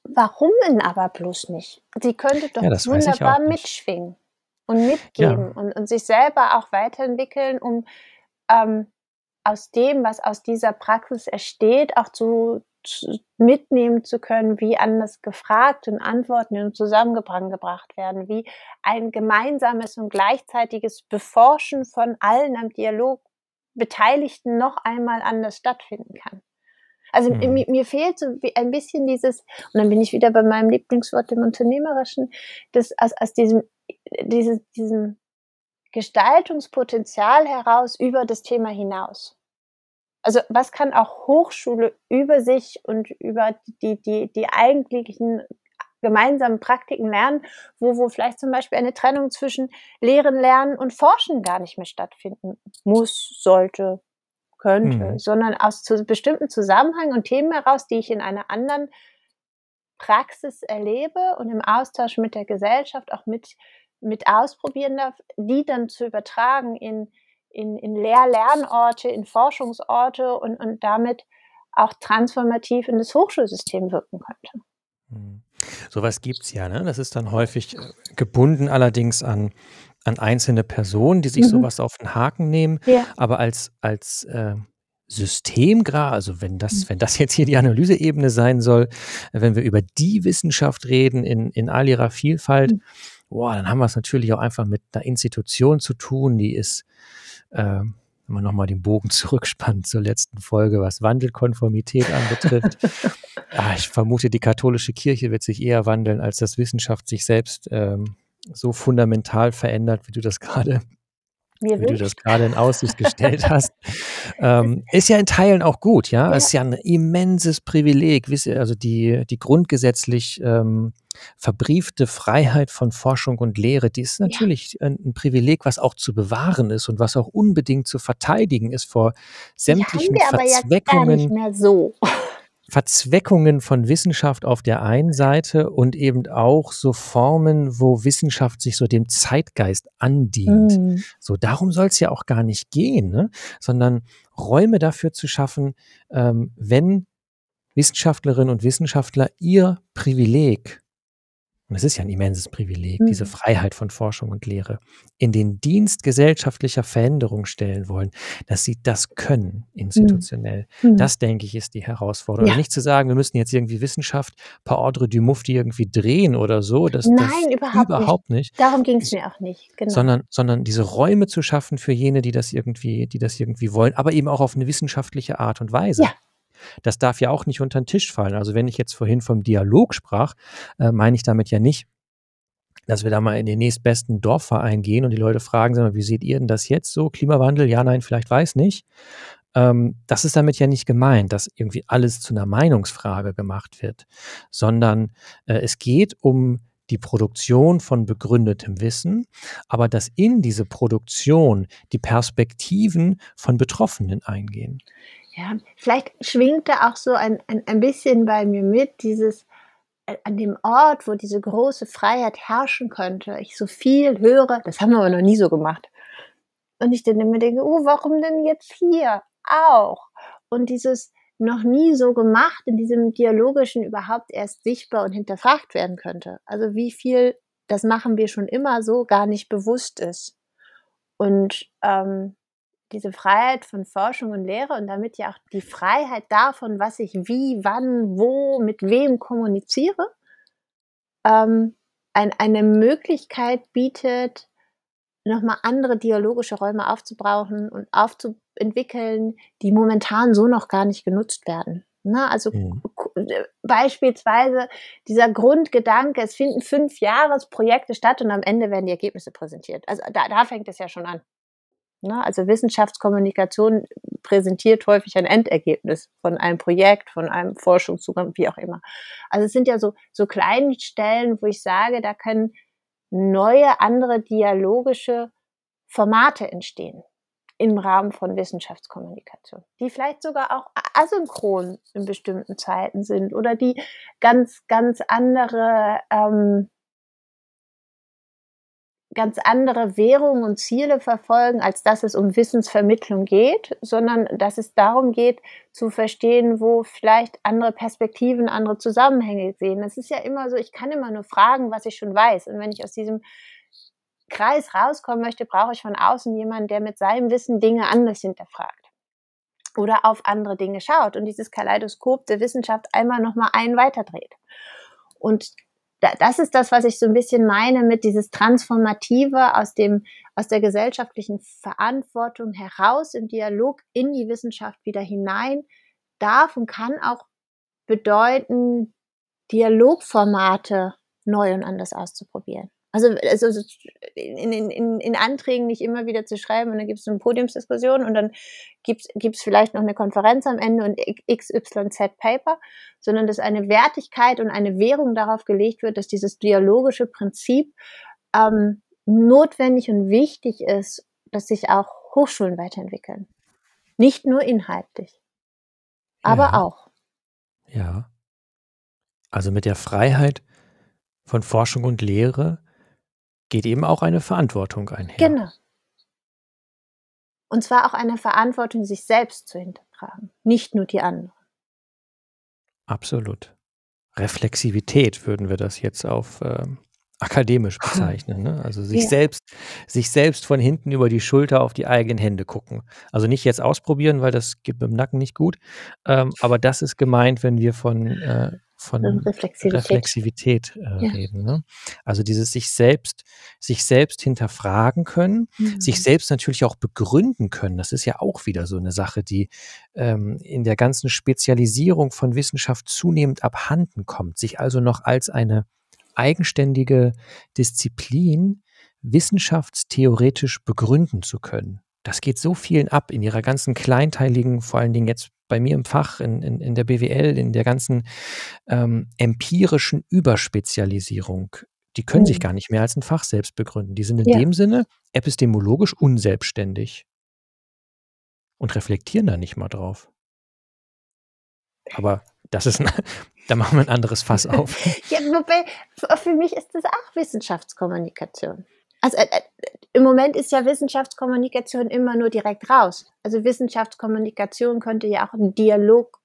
Warum denn aber bloß nicht? Sie könnte doch ja, wunderbar mitschwingen und mitgeben ja. und, und, sich selber auch weiterentwickeln, um ähm, aus dem, was aus dieser Praxis entsteht, auch zu, mitnehmen zu können, wie anders gefragt und Antworten zusammengebracht werden, wie ein gemeinsames und gleichzeitiges Beforschen von allen am Dialog Beteiligten noch einmal anders stattfinden kann. Also mhm. mir, mir, fehlt so ein bisschen dieses, und dann bin ich wieder bei meinem Lieblingswort, dem Unternehmerischen, das aus, aus diesem, dieses, diesem Gestaltungspotenzial heraus über das Thema hinaus. Also was kann auch Hochschule über sich und über die, die, die eigentlichen gemeinsamen Praktiken lernen, wo, wo vielleicht zum Beispiel eine Trennung zwischen Lehren, Lernen und Forschen gar nicht mehr stattfinden muss, sollte, könnte, mhm. sondern aus zu bestimmten Zusammenhängen und Themen heraus, die ich in einer anderen Praxis erlebe und im Austausch mit der Gesellschaft auch mit, mit ausprobieren darf, die dann zu übertragen in, in, in Lehr-Lernorte, in Forschungsorte und, und damit auch transformativ in das Hochschulsystem wirken könnte. Hm. Sowas gibt es ja, ne? Das ist dann häufig äh, gebunden allerdings an, an einzelne Personen, die sich mhm. sowas auf den Haken nehmen. Ja. Aber als, als äh, Systemgrad, also wenn das, mhm. wenn das jetzt hier die Analyseebene sein soll, wenn wir über die Wissenschaft reden in, in all ihrer Vielfalt, mhm. boah, dann haben wir es natürlich auch einfach mit einer Institution zu tun, die ist äh, wenn man nochmal den Bogen zurückspannt zur letzten Folge, was Wandelkonformität anbetrifft. ah, ich vermute, die katholische Kirche wird sich eher wandeln, als dass Wissenschaft sich selbst ähm, so fundamental verändert, wie du das gerade wie du das gerade in Aussicht gestellt hast, ähm, ist ja in Teilen auch gut, ja. ja. Ist ja ein immenses Privileg, also die, die grundgesetzlich ähm, verbriefte Freiheit von Forschung und Lehre, die ist natürlich ja. ein, Privileg, was auch zu bewahren ist und was auch unbedingt zu verteidigen ist vor sämtlichen die haben wir Verzweckungen. Aber jetzt gar nicht mehr so. Verzweckungen von Wissenschaft auf der einen Seite und eben auch so Formen, wo Wissenschaft sich so dem Zeitgeist andient. Mhm. So darum soll es ja auch gar nicht gehen, ne? sondern Räume dafür zu schaffen, ähm, wenn Wissenschaftlerinnen und Wissenschaftler ihr Privileg und es ist ja ein immenses Privileg, mhm. diese Freiheit von Forschung und Lehre, in den Dienst gesellschaftlicher Veränderung stellen wollen, dass sie das können, institutionell. Mhm. Das, denke ich, ist die Herausforderung. Ja. Nicht zu sagen, wir müssen jetzt irgendwie Wissenschaft par ordre du Mufti irgendwie drehen oder so. Das, Nein, das überhaupt, überhaupt nicht. nicht. Darum ging es mir auch nicht. Genau. Sondern, sondern diese Räume zu schaffen für jene, die das irgendwie, die das irgendwie wollen, aber eben auch auf eine wissenschaftliche Art und Weise. Ja. Das darf ja auch nicht unter den Tisch fallen. Also wenn ich jetzt vorhin vom Dialog sprach, äh, meine ich damit ja nicht, dass wir da mal in den nächstbesten Dorfverein gehen und die Leute fragen, sagen, wie seht ihr denn das jetzt so? Klimawandel? Ja, nein, vielleicht weiß nicht. Ähm, das ist damit ja nicht gemeint, dass irgendwie alles zu einer Meinungsfrage gemacht wird, sondern äh, es geht um die Produktion von begründetem Wissen, aber dass in diese Produktion die Perspektiven von Betroffenen eingehen. Ja, vielleicht schwingt da auch so ein, ein, ein bisschen bei mir mit, dieses äh, an dem Ort, wo diese große Freiheit herrschen könnte, ich so viel höre, das haben wir aber noch nie so gemacht. Und ich dann immer denke, oh, warum denn jetzt hier auch? Und dieses noch nie so gemacht in diesem dialogischen überhaupt erst sichtbar und hinterfragt werden könnte. Also wie viel, das machen wir schon immer so, gar nicht bewusst ist. Und ähm, diese Freiheit von Forschung und Lehre und damit ja auch die Freiheit davon, was ich wie, wann, wo, mit wem kommuniziere, ähm, ein, eine Möglichkeit bietet, nochmal andere dialogische Räume aufzubrauchen und aufzuentwickeln, die momentan so noch gar nicht genutzt werden. Na, ne, also mhm. Beispielsweise dieser Grundgedanke, es finden fünf Jahresprojekte statt und am Ende werden die Ergebnisse präsentiert. Also da, da fängt es ja schon an. Ne? Also Wissenschaftskommunikation präsentiert häufig ein Endergebnis von einem Projekt, von einem Forschungszugang, wie auch immer. Also es sind ja so, so kleine Stellen, wo ich sage, da können neue, andere dialogische Formate entstehen im Rahmen von Wissenschaftskommunikation, die vielleicht sogar auch asynchron in bestimmten Zeiten sind oder die ganz, ganz andere ähm, ganz andere Währungen und Ziele verfolgen, als dass es um Wissensvermittlung geht, sondern dass es darum geht, zu verstehen, wo vielleicht andere Perspektiven, andere Zusammenhänge sehen. Es ist ja immer so, ich kann immer nur fragen, was ich schon weiß. Und wenn ich aus diesem Kreis rauskommen möchte, brauche ich von außen jemanden, der mit seinem Wissen Dinge anders hinterfragt oder auf andere Dinge schaut und dieses Kaleidoskop der Wissenschaft einmal nochmal einen weiterdreht. Und das ist das, was ich so ein bisschen meine mit dieses Transformative aus dem, aus der gesellschaftlichen Verantwortung heraus im Dialog in die Wissenschaft wieder hinein darf und kann auch bedeuten, Dialogformate neu und anders auszuprobieren. Also, also in, in, in Anträgen nicht immer wieder zu schreiben und dann gibt es eine Podiumsdiskussion und dann gibt es vielleicht noch eine Konferenz am Ende und XYZ Paper, sondern dass eine Wertigkeit und eine Währung darauf gelegt wird, dass dieses dialogische Prinzip ähm, notwendig und wichtig ist, dass sich auch Hochschulen weiterentwickeln. Nicht nur inhaltlich, aber ja. auch. Ja. Also mit der Freiheit von Forschung und Lehre geht eben auch eine Verantwortung einher. Genau. Und zwar auch eine Verantwortung, sich selbst zu hinterfragen, nicht nur die anderen. Absolut. Reflexivität würden wir das jetzt auf ähm, akademisch bezeichnen. Ne? Also sich ja. selbst, sich selbst von hinten über die Schulter auf die eigenen Hände gucken. Also nicht jetzt ausprobieren, weil das geht mit dem Nacken nicht gut. Ähm, aber das ist gemeint, wenn wir von äh, von Reflexivität, Reflexivität äh, ja. reden. Ne? Also dieses sich selbst, sich selbst hinterfragen können, mhm. sich selbst natürlich auch begründen können. Das ist ja auch wieder so eine Sache, die ähm, in der ganzen Spezialisierung von Wissenschaft zunehmend abhanden kommt. Sich also noch als eine eigenständige Disziplin wissenschaftstheoretisch begründen zu können. Das geht so vielen ab in ihrer ganzen kleinteiligen, vor allen Dingen jetzt bei mir im Fach, in, in, in der BWL, in der ganzen ähm, empirischen Überspezialisierung, die können mhm. sich gar nicht mehr als ein Fach selbst begründen. Die sind in ja. dem Sinne epistemologisch unselbstständig und reflektieren da nicht mal drauf. Aber das ist, ein, da machen wir ein anderes Fass auf. ja, wobei, für mich ist das auch Wissenschaftskommunikation. Also äh, äh, im Moment ist ja Wissenschaftskommunikation immer nur direkt raus. Also Wissenschaftskommunikation könnte ja auch ein Dialog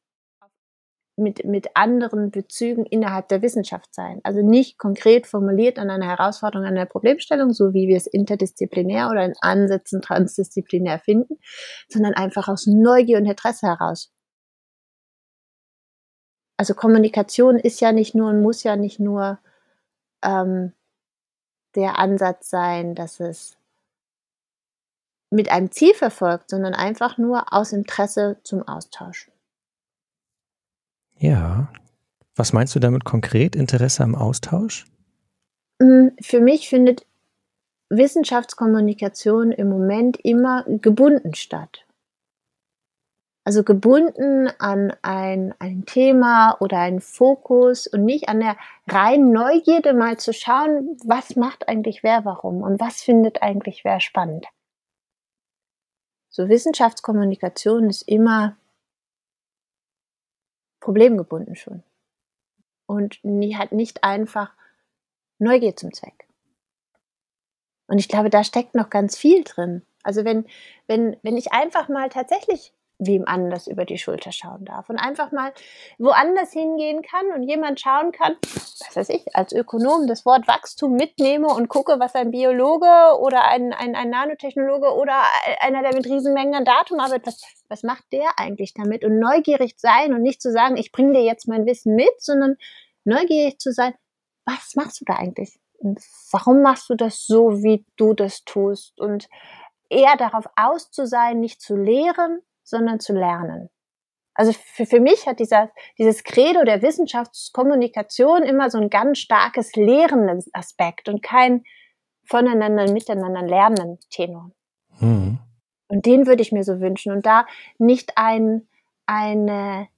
mit, mit anderen Bezügen innerhalb der Wissenschaft sein. Also nicht konkret formuliert an einer Herausforderung, an einer Problemstellung, so wie wir es interdisziplinär oder in Ansätzen transdisziplinär finden, sondern einfach aus Neugier und Interesse heraus. Also Kommunikation ist ja nicht nur und muss ja nicht nur ähm, der Ansatz sein, dass es mit einem Ziel verfolgt, sondern einfach nur aus Interesse zum Austausch. Ja. Was meinst du damit konkret? Interesse am Austausch? Hm, für mich findet Wissenschaftskommunikation im Moment immer gebunden statt. Also gebunden an ein, ein Thema oder einen Fokus und nicht an der reinen Neugierde mal zu schauen, was macht eigentlich wer warum und was findet eigentlich wer spannend. So Wissenschaftskommunikation ist immer problemgebunden schon. Und nie, hat nicht einfach Neugier zum Zweck. Und ich glaube, da steckt noch ganz viel drin. Also wenn, wenn, wenn ich einfach mal tatsächlich wem anders über die Schulter schauen darf und einfach mal woanders hingehen kann und jemand schauen kann, was weiß ich, als Ökonom das Wort Wachstum mitnehme und gucke, was ein Biologe oder ein, ein, ein Nanotechnologe oder einer, der mit Riesenmengen an Datum arbeitet, was, was macht der eigentlich damit? Und neugierig sein und nicht zu sagen, ich bringe dir jetzt mein Wissen mit, sondern neugierig zu sein, was machst du da eigentlich? Und warum machst du das so, wie du das tust? Und eher darauf aus zu sein, nicht zu lehren, sondern zu lernen. Also für, für mich hat dieser, dieses Credo der Wissenschaftskommunikation immer so ein ganz starkes lehrenden Aspekt und kein voneinander, miteinander lernen Tenor. Mhm. Und den würde ich mir so wünschen. Und da nicht ein, eine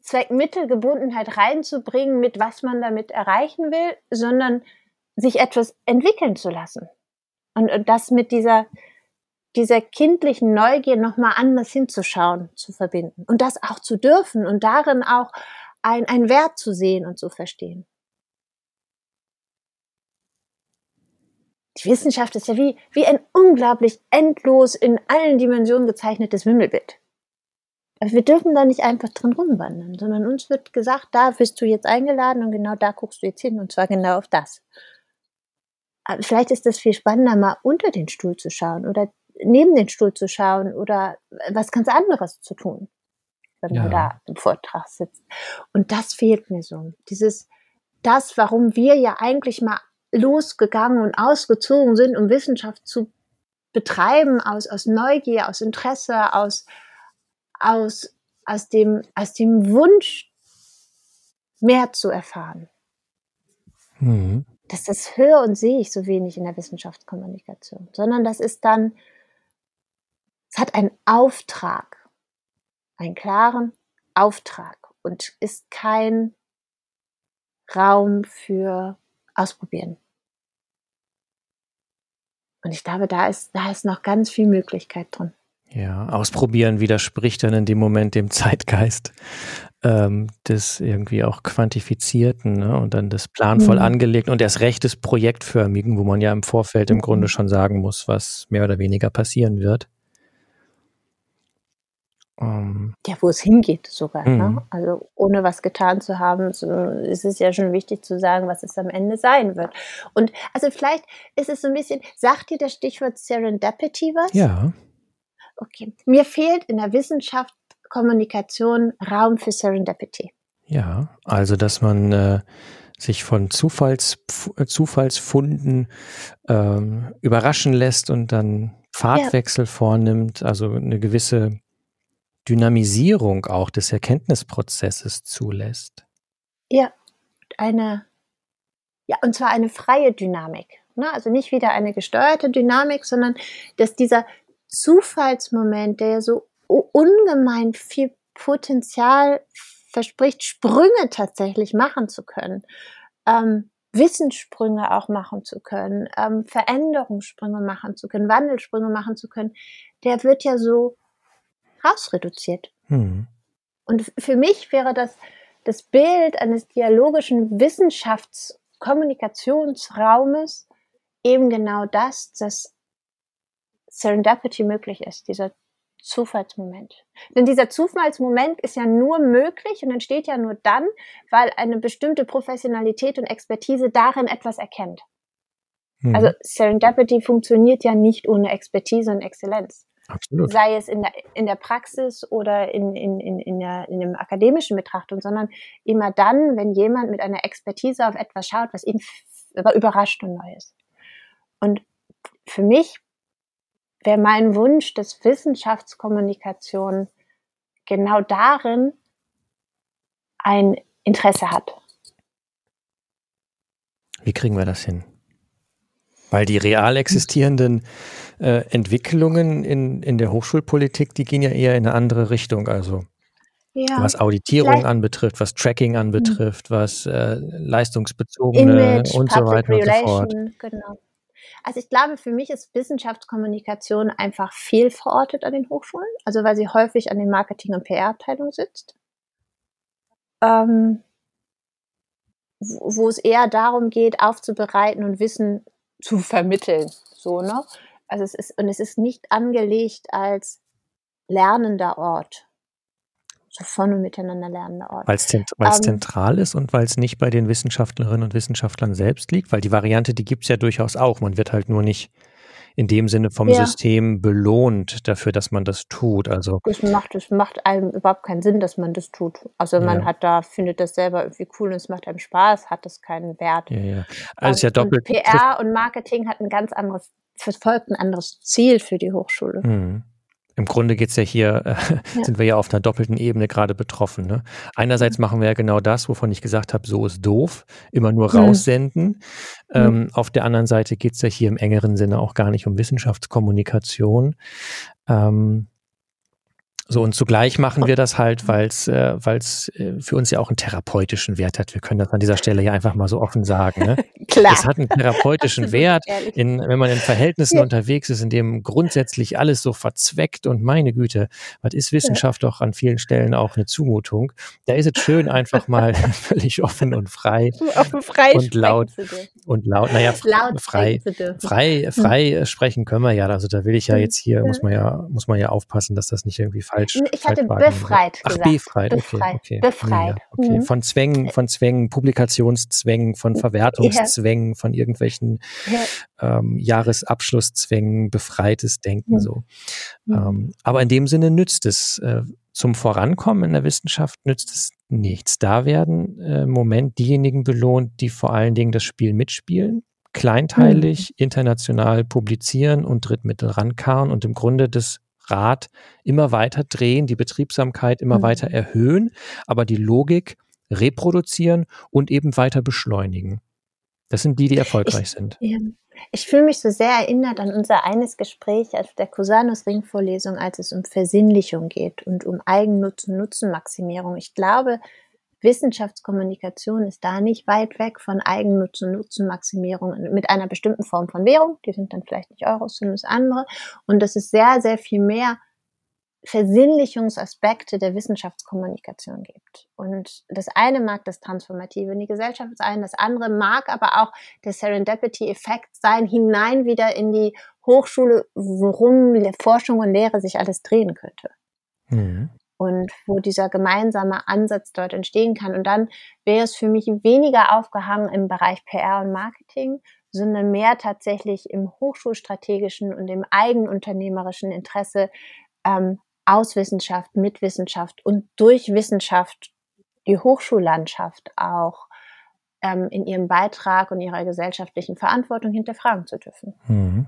Zweckmittelgebundenheit reinzubringen, mit was man damit erreichen will, sondern sich etwas entwickeln zu lassen. Und, und das mit dieser, dieser kindlichen Neugier nochmal anders hinzuschauen, zu verbinden und das auch zu dürfen und darin auch ein, ein Wert zu sehen und zu verstehen. Die Wissenschaft ist ja wie, wie ein unglaublich endlos in allen Dimensionen gezeichnetes Wimmelbild. Aber wir dürfen da nicht einfach drin rumwandern, sondern uns wird gesagt, da bist du jetzt eingeladen und genau da guckst du jetzt hin und zwar genau auf das. Aber vielleicht ist das viel spannender, mal unter den Stuhl zu schauen oder neben den Stuhl zu schauen oder was ganz anderes zu tun, wenn ja. man da im Vortrag sitzt. Und das fehlt mir so. Dieses, das, warum wir ja eigentlich mal losgegangen und ausgezogen sind, um Wissenschaft zu betreiben, aus, aus Neugier, aus Interesse, aus, aus, aus, dem, aus dem Wunsch, mehr zu erfahren. Mhm. Das, das höre und sehe ich so wenig in der Wissenschaftskommunikation, sondern das ist dann es hat einen Auftrag, einen klaren Auftrag und ist kein Raum für Ausprobieren. Und ich glaube, da ist, da ist noch ganz viel Möglichkeit drin. Ja, ausprobieren widerspricht dann in dem Moment dem Zeitgeist ähm, des irgendwie auch Quantifizierten ne? und dann des planvoll mhm. angelegten und erst recht des Projektförmigen, wo man ja im Vorfeld im Grunde mhm. schon sagen muss, was mehr oder weniger passieren wird. Ähm, ja, wo es hingeht sogar. Ne? Mhm. Also ohne was getan zu haben, so, ist es ja schon wichtig zu sagen, was es am Ende sein wird. Und also vielleicht ist es so ein bisschen, sagt dir das Stichwort Serendipity was? Ja. Okay. Mir fehlt in der Wissenschaft Kommunikation Raum für Serendipity. Ja, also dass man äh, sich von Zufalls, Zufallsfunden ähm, überraschen lässt und dann Fahrtwechsel ja. vornimmt, also eine gewisse Dynamisierung auch des Erkenntnisprozesses zulässt. Ja, eine, ja, und zwar eine freie Dynamik. Ne? Also nicht wieder eine gesteuerte Dynamik, sondern dass dieser Zufallsmoment, der ja so ungemein viel Potenzial verspricht, Sprünge tatsächlich machen zu können, ähm, Wissenssprünge auch machen zu können, ähm, Veränderungssprünge machen zu können, Wandelsprünge machen zu können, der wird ja so rausreduziert. Mhm. Und für mich wäre das das Bild eines dialogischen Wissenschaftskommunikationsraumes eben genau das, dass Serendipity möglich ist, dieser Zufallsmoment. Denn dieser Zufallsmoment ist ja nur möglich und entsteht ja nur dann, weil eine bestimmte Professionalität und Expertise darin etwas erkennt. Mhm. Also Serendipity funktioniert ja nicht ohne Expertise und Exzellenz. Absolut. Sei es in der, in der Praxis oder in, in, in, in, der, in dem akademischen Betrachtung, sondern immer dann, wenn jemand mit einer Expertise auf etwas schaut, was ihn überrascht und neu ist. Und für mich wäre mein Wunsch, dass Wissenschaftskommunikation genau darin ein Interesse hat. Wie kriegen wir das hin? Weil die real existierenden äh, Entwicklungen in, in der Hochschulpolitik, die gehen ja eher in eine andere Richtung. Also ja, was Auditierung anbetrifft, was Tracking anbetrifft, was äh, leistungsbezogene Image, und so weiter und so fort. Genau. Also ich glaube, für mich ist Wissenschaftskommunikation einfach fehlverortet an den Hochschulen, also weil sie häufig an den Marketing- und PR-Abteilungen sitzt. Ähm, wo es eher darum geht, aufzubereiten und Wissen zu vermitteln. So, ne? Also es ist, und es ist nicht angelegt als lernender Ort. So von und miteinander lernender Ort. Weil es zent ähm, zentral ist und weil es nicht bei den Wissenschaftlerinnen und Wissenschaftlern selbst liegt, weil die Variante, die gibt es ja durchaus auch. Man wird halt nur nicht in dem Sinne vom ja. System belohnt dafür, dass man das tut. Also das macht, das macht einem überhaupt keinen Sinn, dass man das tut. Also man ja. hat da, findet das selber irgendwie cool und es macht einem Spaß, hat das keinen Wert. Ja, ja. Also ja doppelt. Und PR und Marketing hat ein ganz anderes, verfolgt ein anderes Ziel für die Hochschule. Mhm. Im Grunde geht's ja hier, äh, ja. sind wir ja auf einer doppelten Ebene gerade betroffen. Ne? Einerseits machen wir ja genau das, wovon ich gesagt habe, so ist doof, immer nur mhm. raussenden. Mhm. Ähm, auf der anderen Seite geht's ja hier im engeren Sinne auch gar nicht um Wissenschaftskommunikation. Ähm, so, und zugleich machen wir das halt, weil es äh, weil's, äh, für uns ja auch einen therapeutischen Wert hat. Wir können das an dieser Stelle ja einfach mal so offen sagen. Ne? Klar. Es hat einen therapeutischen Wert, in, wenn man in Verhältnissen ja. unterwegs ist, in dem grundsätzlich alles so verzweckt und meine Güte, was ist Wissenschaft ja. doch an vielen Stellen auch eine Zumutung. Da ist es schön, einfach mal völlig offen und frei, offen, frei und laut und laut, naja, laut frei, frei, frei hm. sprechen können wir ja. Also da will ich ja hm. jetzt hier, muss man ja, muss man ja aufpassen, dass das nicht irgendwie falsch falsch. Ich hatte befreit Ach, gesagt. befreit, okay. Befreit. okay. befreit. Ja, okay. Mhm. Von Zwängen, von Zwängen, Publikationszwängen, von Verwertungszwängen, von irgendwelchen ja. ähm, Jahresabschlusszwängen, befreites Denken mhm. so. Ähm, aber in dem Sinne nützt es. Äh, zum Vorankommen in der Wissenschaft nützt es nichts. Da werden äh, im Moment diejenigen belohnt, die vor allen Dingen das Spiel mitspielen, kleinteilig, mhm. international publizieren und Drittmittel rankarren und im Grunde das Rad immer weiter drehen, die Betriebsamkeit immer mhm. weiter erhöhen, aber die Logik reproduzieren und eben weiter beschleunigen. Das sind die, die erfolgreich ich, sind. Ja. Ich fühle mich so sehr erinnert an unser eines Gespräch auf der Cusanus-Ring-Vorlesung, als es um Versinnlichung geht und um Eigennutzen-Nutzenmaximierung. Ich glaube, Wissenschaftskommunikation ist da nicht weit weg von Eigennutz und Nutzenmaximierung mit einer bestimmten Form von Währung. Die sind dann vielleicht nicht Euros, sondern das andere. Und das ist sehr, sehr viel mehr Versinnlichungsaspekte der Wissenschaftskommunikation gibt. Und das eine mag das Transformative in die Gesellschaft sein, das andere mag aber auch der Serendipity-Effekt sein, hinein wieder in die Hochschule, worum Forschung und Lehre sich alles drehen könnte. Mhm und wo dieser gemeinsame Ansatz dort entstehen kann. Und dann wäre es für mich weniger aufgehangen im Bereich PR und Marketing, sondern mehr tatsächlich im hochschulstrategischen und im eigenunternehmerischen Interesse ähm, aus Wissenschaft, mit Wissenschaft und durch Wissenschaft die Hochschullandschaft auch ähm, in ihrem Beitrag und ihrer gesellschaftlichen Verantwortung hinterfragen zu dürfen. Mhm.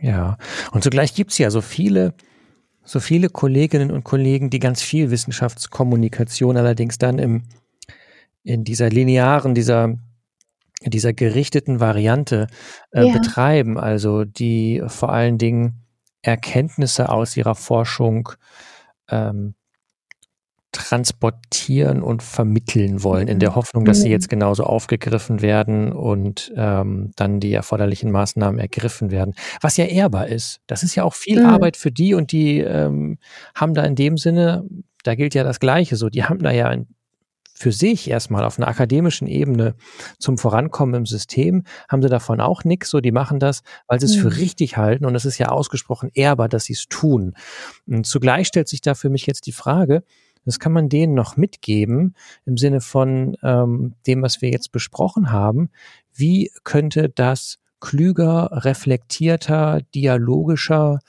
Ja, und zugleich gibt es ja so viele so viele Kolleginnen und Kollegen, die ganz viel Wissenschaftskommunikation allerdings dann im, in dieser linearen, dieser, dieser gerichteten Variante äh, ja. betreiben, also die vor allen Dingen Erkenntnisse aus ihrer Forschung ähm, transportieren und vermitteln wollen, in der mhm. Hoffnung, dass sie mhm. jetzt genauso aufgegriffen werden und ähm, dann die erforderlichen Maßnahmen ergriffen werden. Was ja ehrbar ist. Das ist ja auch viel mhm. Arbeit für die und die ähm, haben da in dem Sinne, da gilt ja das Gleiche so, die haben da ja für sich erstmal auf einer akademischen Ebene zum Vorankommen im System, haben sie davon auch nichts. So, die machen das, weil sie es für Mhm. richtig halten und es ist ja ausgesprochen ehrbar, dass sie es tun. Und zugleich stellt sich da für mich jetzt die Frage, das kann man denen noch mitgeben im Sinne von ähm, dem, was wir jetzt besprochen haben. Wie könnte das klüger, reflektierter, dialogischer,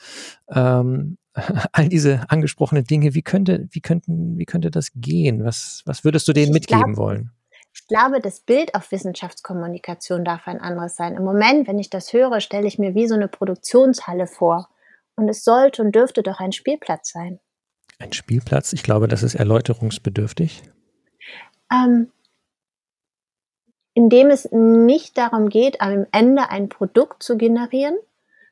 ähm, all diese angesprochenen Dinge, wie könnte, wie könnten, wie könnte das gehen? Was, was würdest du denen mitgeben wollen? ich glaube, das Bild auf Wissenschaftskommunikation darf ein anderes sein. Im Moment, wenn ich das höre, stelle ich mir wie so eine Produktionshalle vor. Und es sollte und dürfte doch ein Spielplatz sein. Ein Spielplatz, ich glaube, das ist erläuterungsbedürftig. Ähm, in dem es nicht darum geht, am Ende ein Produkt zu generieren,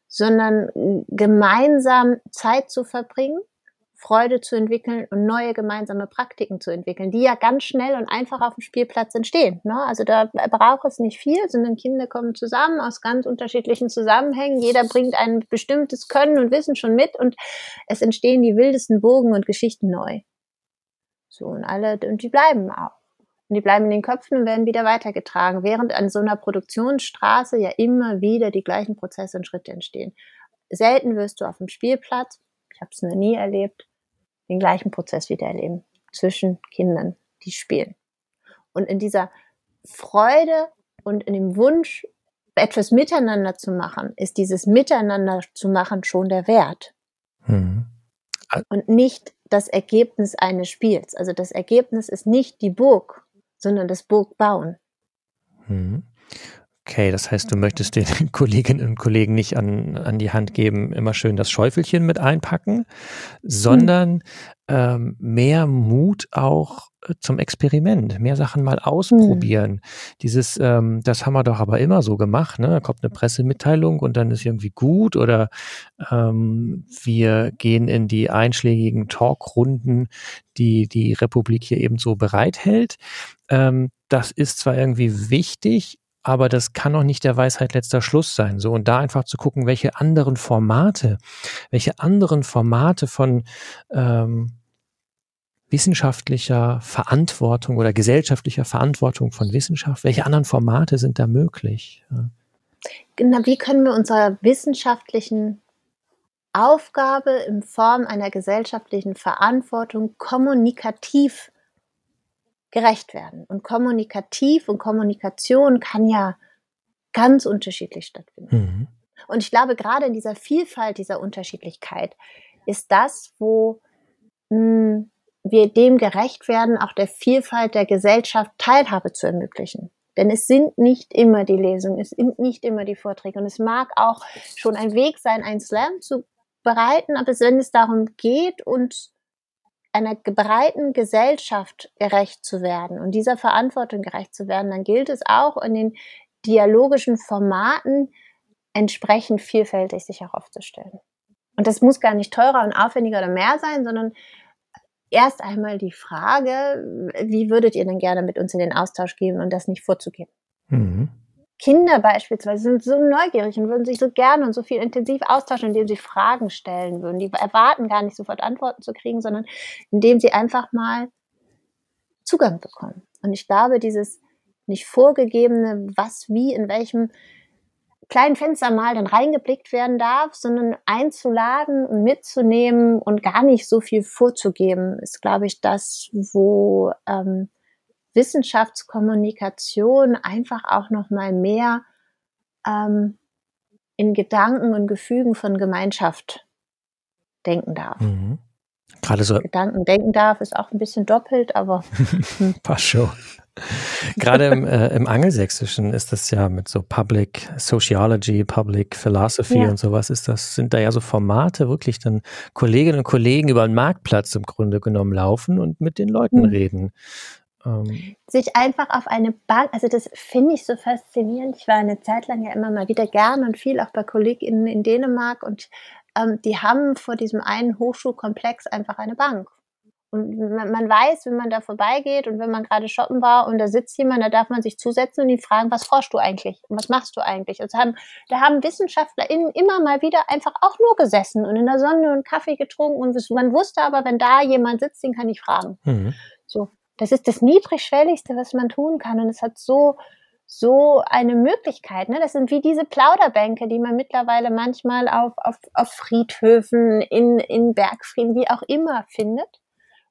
sondern gemeinsam Zeit zu verbringen, Freude zu entwickeln und neue gemeinsame Praktiken zu entwickeln, die ja ganz schnell und einfach auf dem Spielplatz entstehen. Ne? Also da braucht es nicht viel, sondern Kinder kommen zusammen aus ganz unterschiedlichen Zusammenhängen. Jeder bringt ein bestimmtes Können und Wissen schon mit und es entstehen die wildesten Bogen und Geschichten neu. So und alle und die bleiben auch. Und die bleiben in den Köpfen und werden wieder weitergetragen, während an so einer Produktionsstraße ja immer wieder die gleichen Prozesse und Schritte entstehen. Selten wirst du auf dem Spielplatz, ich habe es noch nie erlebt, den gleichen Prozess wieder erleben zwischen Kindern, die spielen. Und in dieser Freude und in dem Wunsch, etwas miteinander zu machen, ist dieses Miteinander zu machen schon der Wert. Mhm. Und nicht das Ergebnis eines Spiels. Also das Ergebnis ist nicht die Burg, sondern das Burgbauen. Mhm. Okay, das heißt, du möchtest den Kolleginnen und Kollegen nicht an, an die Hand geben, immer schön das Schäufelchen mit einpacken, sondern ähm, mehr Mut auch äh, zum Experiment, mehr Sachen mal ausprobieren. Dieses, ähm, das haben wir doch aber immer so gemacht, ne? Da kommt eine Pressemitteilung und dann ist irgendwie gut oder ähm, wir gehen in die einschlägigen Talkrunden, die die Republik hier eben so bereithält. Ähm, das ist zwar irgendwie wichtig, aber das kann noch nicht der Weisheit letzter Schluss sein. So und da einfach zu gucken, welche anderen Formate, welche anderen Formate von ähm, wissenschaftlicher Verantwortung oder gesellschaftlicher Verantwortung von Wissenschaft, welche anderen Formate sind da möglich? Genau, wie können wir unserer wissenschaftlichen Aufgabe in Form einer gesellschaftlichen Verantwortung kommunikativ gerecht werden. Und kommunikativ und Kommunikation kann ja ganz unterschiedlich stattfinden. Mhm. Und ich glaube, gerade in dieser Vielfalt dieser Unterschiedlichkeit ist das, wo mh, wir dem gerecht werden, auch der Vielfalt der Gesellschaft Teilhabe zu ermöglichen. Denn es sind nicht immer die Lesungen, es sind nicht immer die Vorträge. Und es mag auch schon ein Weg sein, einen Slam zu bereiten, aber wenn es darum geht, uns einer breiten Gesellschaft gerecht zu werden und dieser Verantwortung gerecht zu werden, dann gilt es auch in den dialogischen Formaten entsprechend vielfältig sich auch aufzustellen. Und das muss gar nicht teurer und aufwendiger oder mehr sein, sondern erst einmal die Frage, wie würdet ihr denn gerne mit uns in den Austausch gehen und das nicht vorzugeben? Mhm. Kinder beispielsweise sind so neugierig und würden sich so gerne und so viel intensiv austauschen, indem sie Fragen stellen würden. Die erwarten gar nicht sofort Antworten zu kriegen, sondern indem sie einfach mal Zugang bekommen. Und ich glaube, dieses nicht vorgegebene, was wie in welchem kleinen Fenster mal dann reingeblickt werden darf, sondern einzuladen und mitzunehmen und gar nicht so viel vorzugeben, ist, glaube ich, das, wo ähm, Wissenschaftskommunikation einfach auch noch mal mehr ähm, in Gedanken und Gefügen von Gemeinschaft denken darf. Mhm. Gerade so. Gedanken denken darf, ist auch ein bisschen doppelt, aber hm. passt schon. Gerade im, äh, im Angelsächsischen ist das ja mit so Public Sociology, Public Philosophy ja. und sowas ist das, sind da ja so Formate, wirklich dann Kolleginnen und Kollegen über den Marktplatz im Grunde genommen laufen und mit den Leuten mhm. reden. Ähm. Sich einfach auf eine Bank, also das finde ich so faszinierend. Ich war eine Zeit lang ja immer mal wieder gern und viel auch bei KollegInnen in Dänemark und ähm, die haben vor diesem einen Hochschulkomplex einfach eine Bank. Und man weiß, wenn man da vorbeigeht und wenn man gerade shoppen war und da sitzt jemand, da darf man sich zusetzen und ihn fragen, was forschst du eigentlich und was machst du eigentlich? Also haben, da haben WissenschaftlerInnen immer mal wieder einfach auch nur gesessen und in der Sonne und Kaffee getrunken und man wusste aber, wenn da jemand sitzt, den kann ich fragen. Mhm. So, Das ist das Niedrigschwelligste, was man tun kann. Und es hat so, so eine Möglichkeit. Ne? Das sind wie diese Plauderbänke, die man mittlerweile manchmal auf, auf, auf Friedhöfen, in, in Bergfrieden, wie auch immer findet,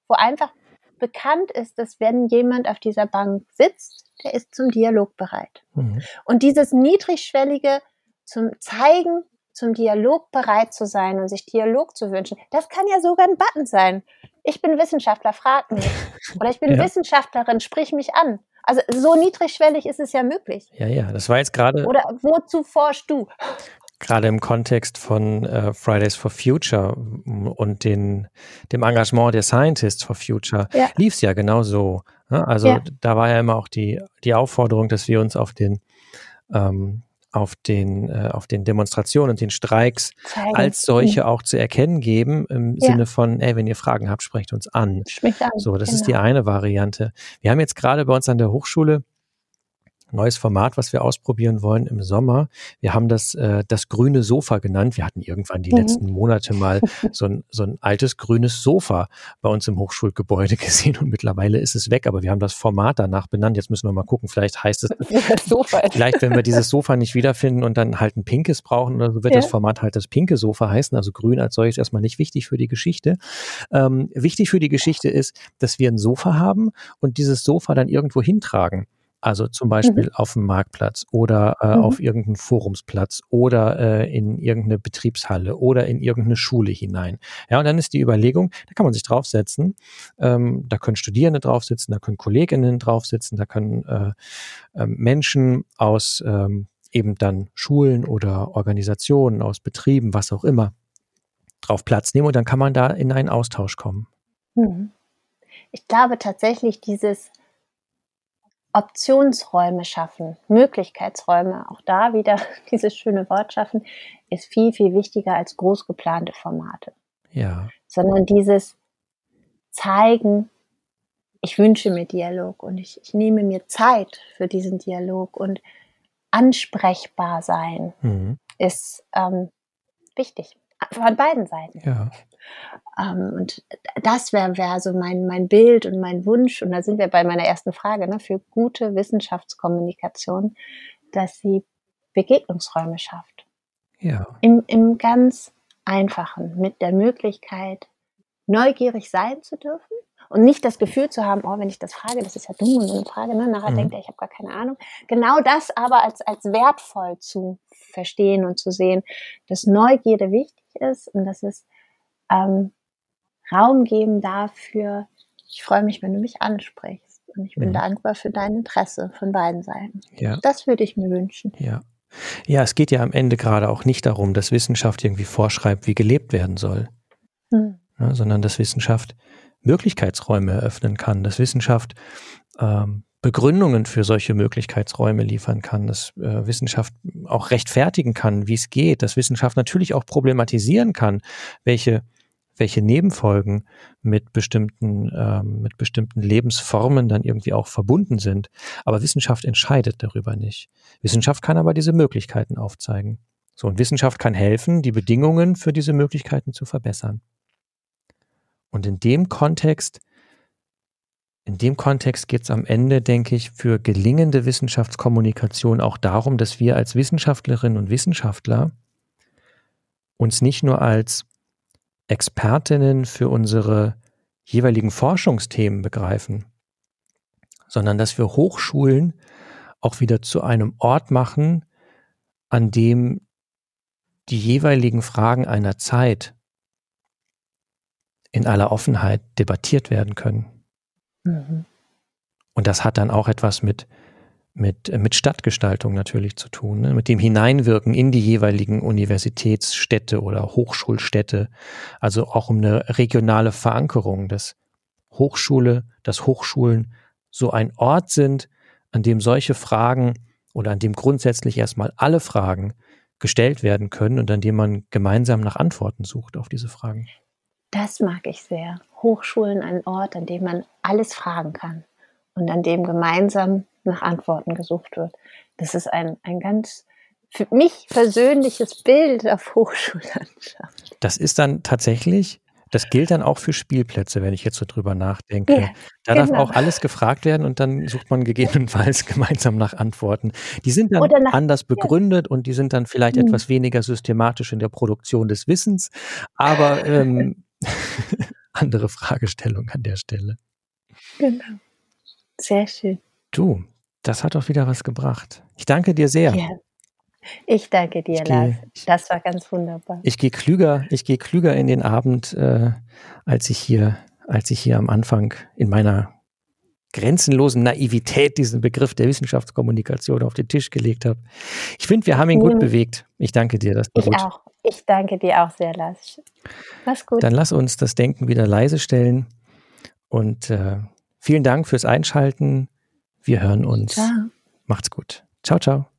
wo einfach bekannt ist, dass wenn jemand auf dieser Bank sitzt, der ist zum Dialog bereit. Mhm. Und dieses niedrigschwellige zum Zeigen, zum Dialog bereit zu sein und sich Dialog zu wünschen, das kann ja sogar ein Button sein. Ich bin Wissenschaftler, frag mich. Oder ich bin ja. Wissenschaftlerin, sprich mich an. Also so niedrigschwellig ist es ja möglich. Ja, ja, das war jetzt gerade. Oder wozu forschst du? Gerade im Kontext von äh, Fridays for Future und den, dem Engagement der Scientists for Future ja. lief es ja genau so. Ne? Also ja. da war ja immer auch die, die Aufforderung, dass wir uns auf den ähm, auf den, äh, auf den Demonstrationen und den Streiks Zeigen. als solche auch zu erkennen geben, im ja. Sinne von, ey, wenn ihr Fragen habt, sprecht uns an. Spricht an. So, das genau. ist die genau. eine Variante. Wir haben jetzt gerade bei uns an der Hochschule neues Format, was wir ausprobieren wollen im Sommer. Wir haben das äh, das grüne Sofa genannt. Wir hatten irgendwann die mhm. letzten Monate mal so ein, so ein altes grünes Sofa bei uns im Hochschulgebäude gesehen und mittlerweile ist es weg, aber wir haben das Format danach benannt. Jetzt müssen wir mal gucken, vielleicht heißt es, vielleicht wenn wir dieses Sofa nicht wiederfinden und dann halt ein pinkes brauchen oder so, wird ja. das Format halt das pinke Sofa heißen. Also grün als solches erstmal nicht wichtig für die Geschichte. Ähm, wichtig für die Geschichte ist, dass wir ein Sofa haben und dieses Sofa dann irgendwo hintragen. Also zum Beispiel mhm. auf dem Marktplatz oder äh, mhm. auf irgendeinen Forumsplatz oder äh, in irgendeine Betriebshalle oder in irgendeine Schule hinein. Ja, und dann ist die Überlegung, da kann man sich draufsetzen. Ähm, da können Studierende draufsitzen, da können Kolleginnen draufsitzen, da können äh, äh, Menschen aus ähm, eben dann Schulen oder Organisationen, aus Betrieben, was auch immer, drauf Platz nehmen und dann kann man da in einen Austausch kommen. Mhm. Ich glaube tatsächlich, dieses Optionsräume schaffen, Möglichkeitsräume, auch da wieder dieses schöne Wort schaffen, ist viel, viel wichtiger als groß geplante Formate. Ja. Sondern dieses Zeigen, ich wünsche mir Dialog und ich, ich nehme mir Zeit für diesen Dialog und ansprechbar sein mhm. ist ähm, wichtig. Von beiden Seiten. Ja. Ähm, und das wäre wär so mein, mein Bild und mein Wunsch. Und da sind wir bei meiner ersten Frage, ne, für gute Wissenschaftskommunikation, dass sie Begegnungsräume schafft. Ja. Im, Im ganz einfachen, mit der Möglichkeit, neugierig sein zu dürfen und nicht das Gefühl zu haben, oh, wenn ich das frage, das ist ja dumm und so eine Frage, ne? nachher mhm. denkt er, ich habe gar keine Ahnung. Genau das aber als, als wertvoll zu verstehen und zu sehen, dass Neugierde wichtig ist und dass es ähm, Raum geben dafür, ich freue mich, wenn du mich ansprichst. Und ich bin mhm. dankbar für dein Interesse von beiden Seiten. Ja. Das würde ich mir wünschen. Ja. Ja, es geht ja am Ende gerade auch nicht darum, dass Wissenschaft irgendwie vorschreibt, wie gelebt werden soll, hm. ja, sondern dass Wissenschaft Möglichkeitsräume eröffnen kann, dass Wissenschaft ähm, Begründungen für solche Möglichkeitsräume liefern kann, dass äh, Wissenschaft auch rechtfertigen kann, wie es geht, dass Wissenschaft natürlich auch problematisieren kann, welche welche Nebenfolgen mit bestimmten, ähm, mit bestimmten Lebensformen dann irgendwie auch verbunden sind. Aber Wissenschaft entscheidet darüber nicht. Wissenschaft kann aber diese Möglichkeiten aufzeigen. So, und Wissenschaft kann helfen, die Bedingungen für diese Möglichkeiten zu verbessern. Und in dem Kontext, in dem Kontext geht es am Ende, denke ich, für gelingende Wissenschaftskommunikation auch darum, dass wir als Wissenschaftlerinnen und Wissenschaftler uns nicht nur als Expertinnen für unsere jeweiligen Forschungsthemen begreifen, sondern dass wir Hochschulen auch wieder zu einem Ort machen, an dem die jeweiligen Fragen einer Zeit in aller Offenheit debattiert werden können. Mhm. Und das hat dann auch etwas mit mit, äh, mit Stadtgestaltung natürlich zu tun, ne? mit dem Hineinwirken in die jeweiligen Universitätsstädte oder Hochschulstädte, also auch um eine regionale Verankerung, dass Hochschule, dass Hochschulen so ein Ort sind, an dem solche Fragen oder an dem grundsätzlich erstmal alle Fragen gestellt werden können und an dem man gemeinsam nach Antworten sucht auf diese Fragen. Das mag ich sehr. Hochschulen ein Ort, an dem man alles fragen kann und an dem gemeinsam nach Antworten gesucht wird. Das ist ein, ein ganz für mich persönliches Bild auf Hochschullandschaft. Das ist dann tatsächlich Das gilt dann auch für Spielplätze, wenn ich jetzt so drüber nachdenke. Ja, da genau. darf auch alles gefragt werden und dann sucht man gegebenenfalls gemeinsam nach Antworten. Die sind dann nach, anders begründet ja. und die sind dann vielleicht mhm. etwas weniger systematisch in der Produktion des Wissens, aber ähm, andere Fragestellung an der Stelle. Genau. Sehr schön. Du, das hat doch wieder was gebracht. Ich danke dir sehr. Ja. Ich danke dir, ich Lars. Geh, das war ganz wunderbar. Ich gehe klüger, ich gehe klüger in den Abend, äh, als ich hier, als ich hier am Anfang in meiner grenzenlosen Naivität diesen Begriff der Wissenschaftskommunikation auf den Tisch gelegt habe. Ich finde, wir haben ihn gut mhm. bewegt. Ich danke dir. Das ich gut. auch. Ich danke dir auch sehr, Lars. Mach's gut. Dann lass uns das Denken wieder leise stellen und äh, vielen Dank fürs Einschalten. Wir hören uns. Ciao. Macht's gut. Ciao, ciao.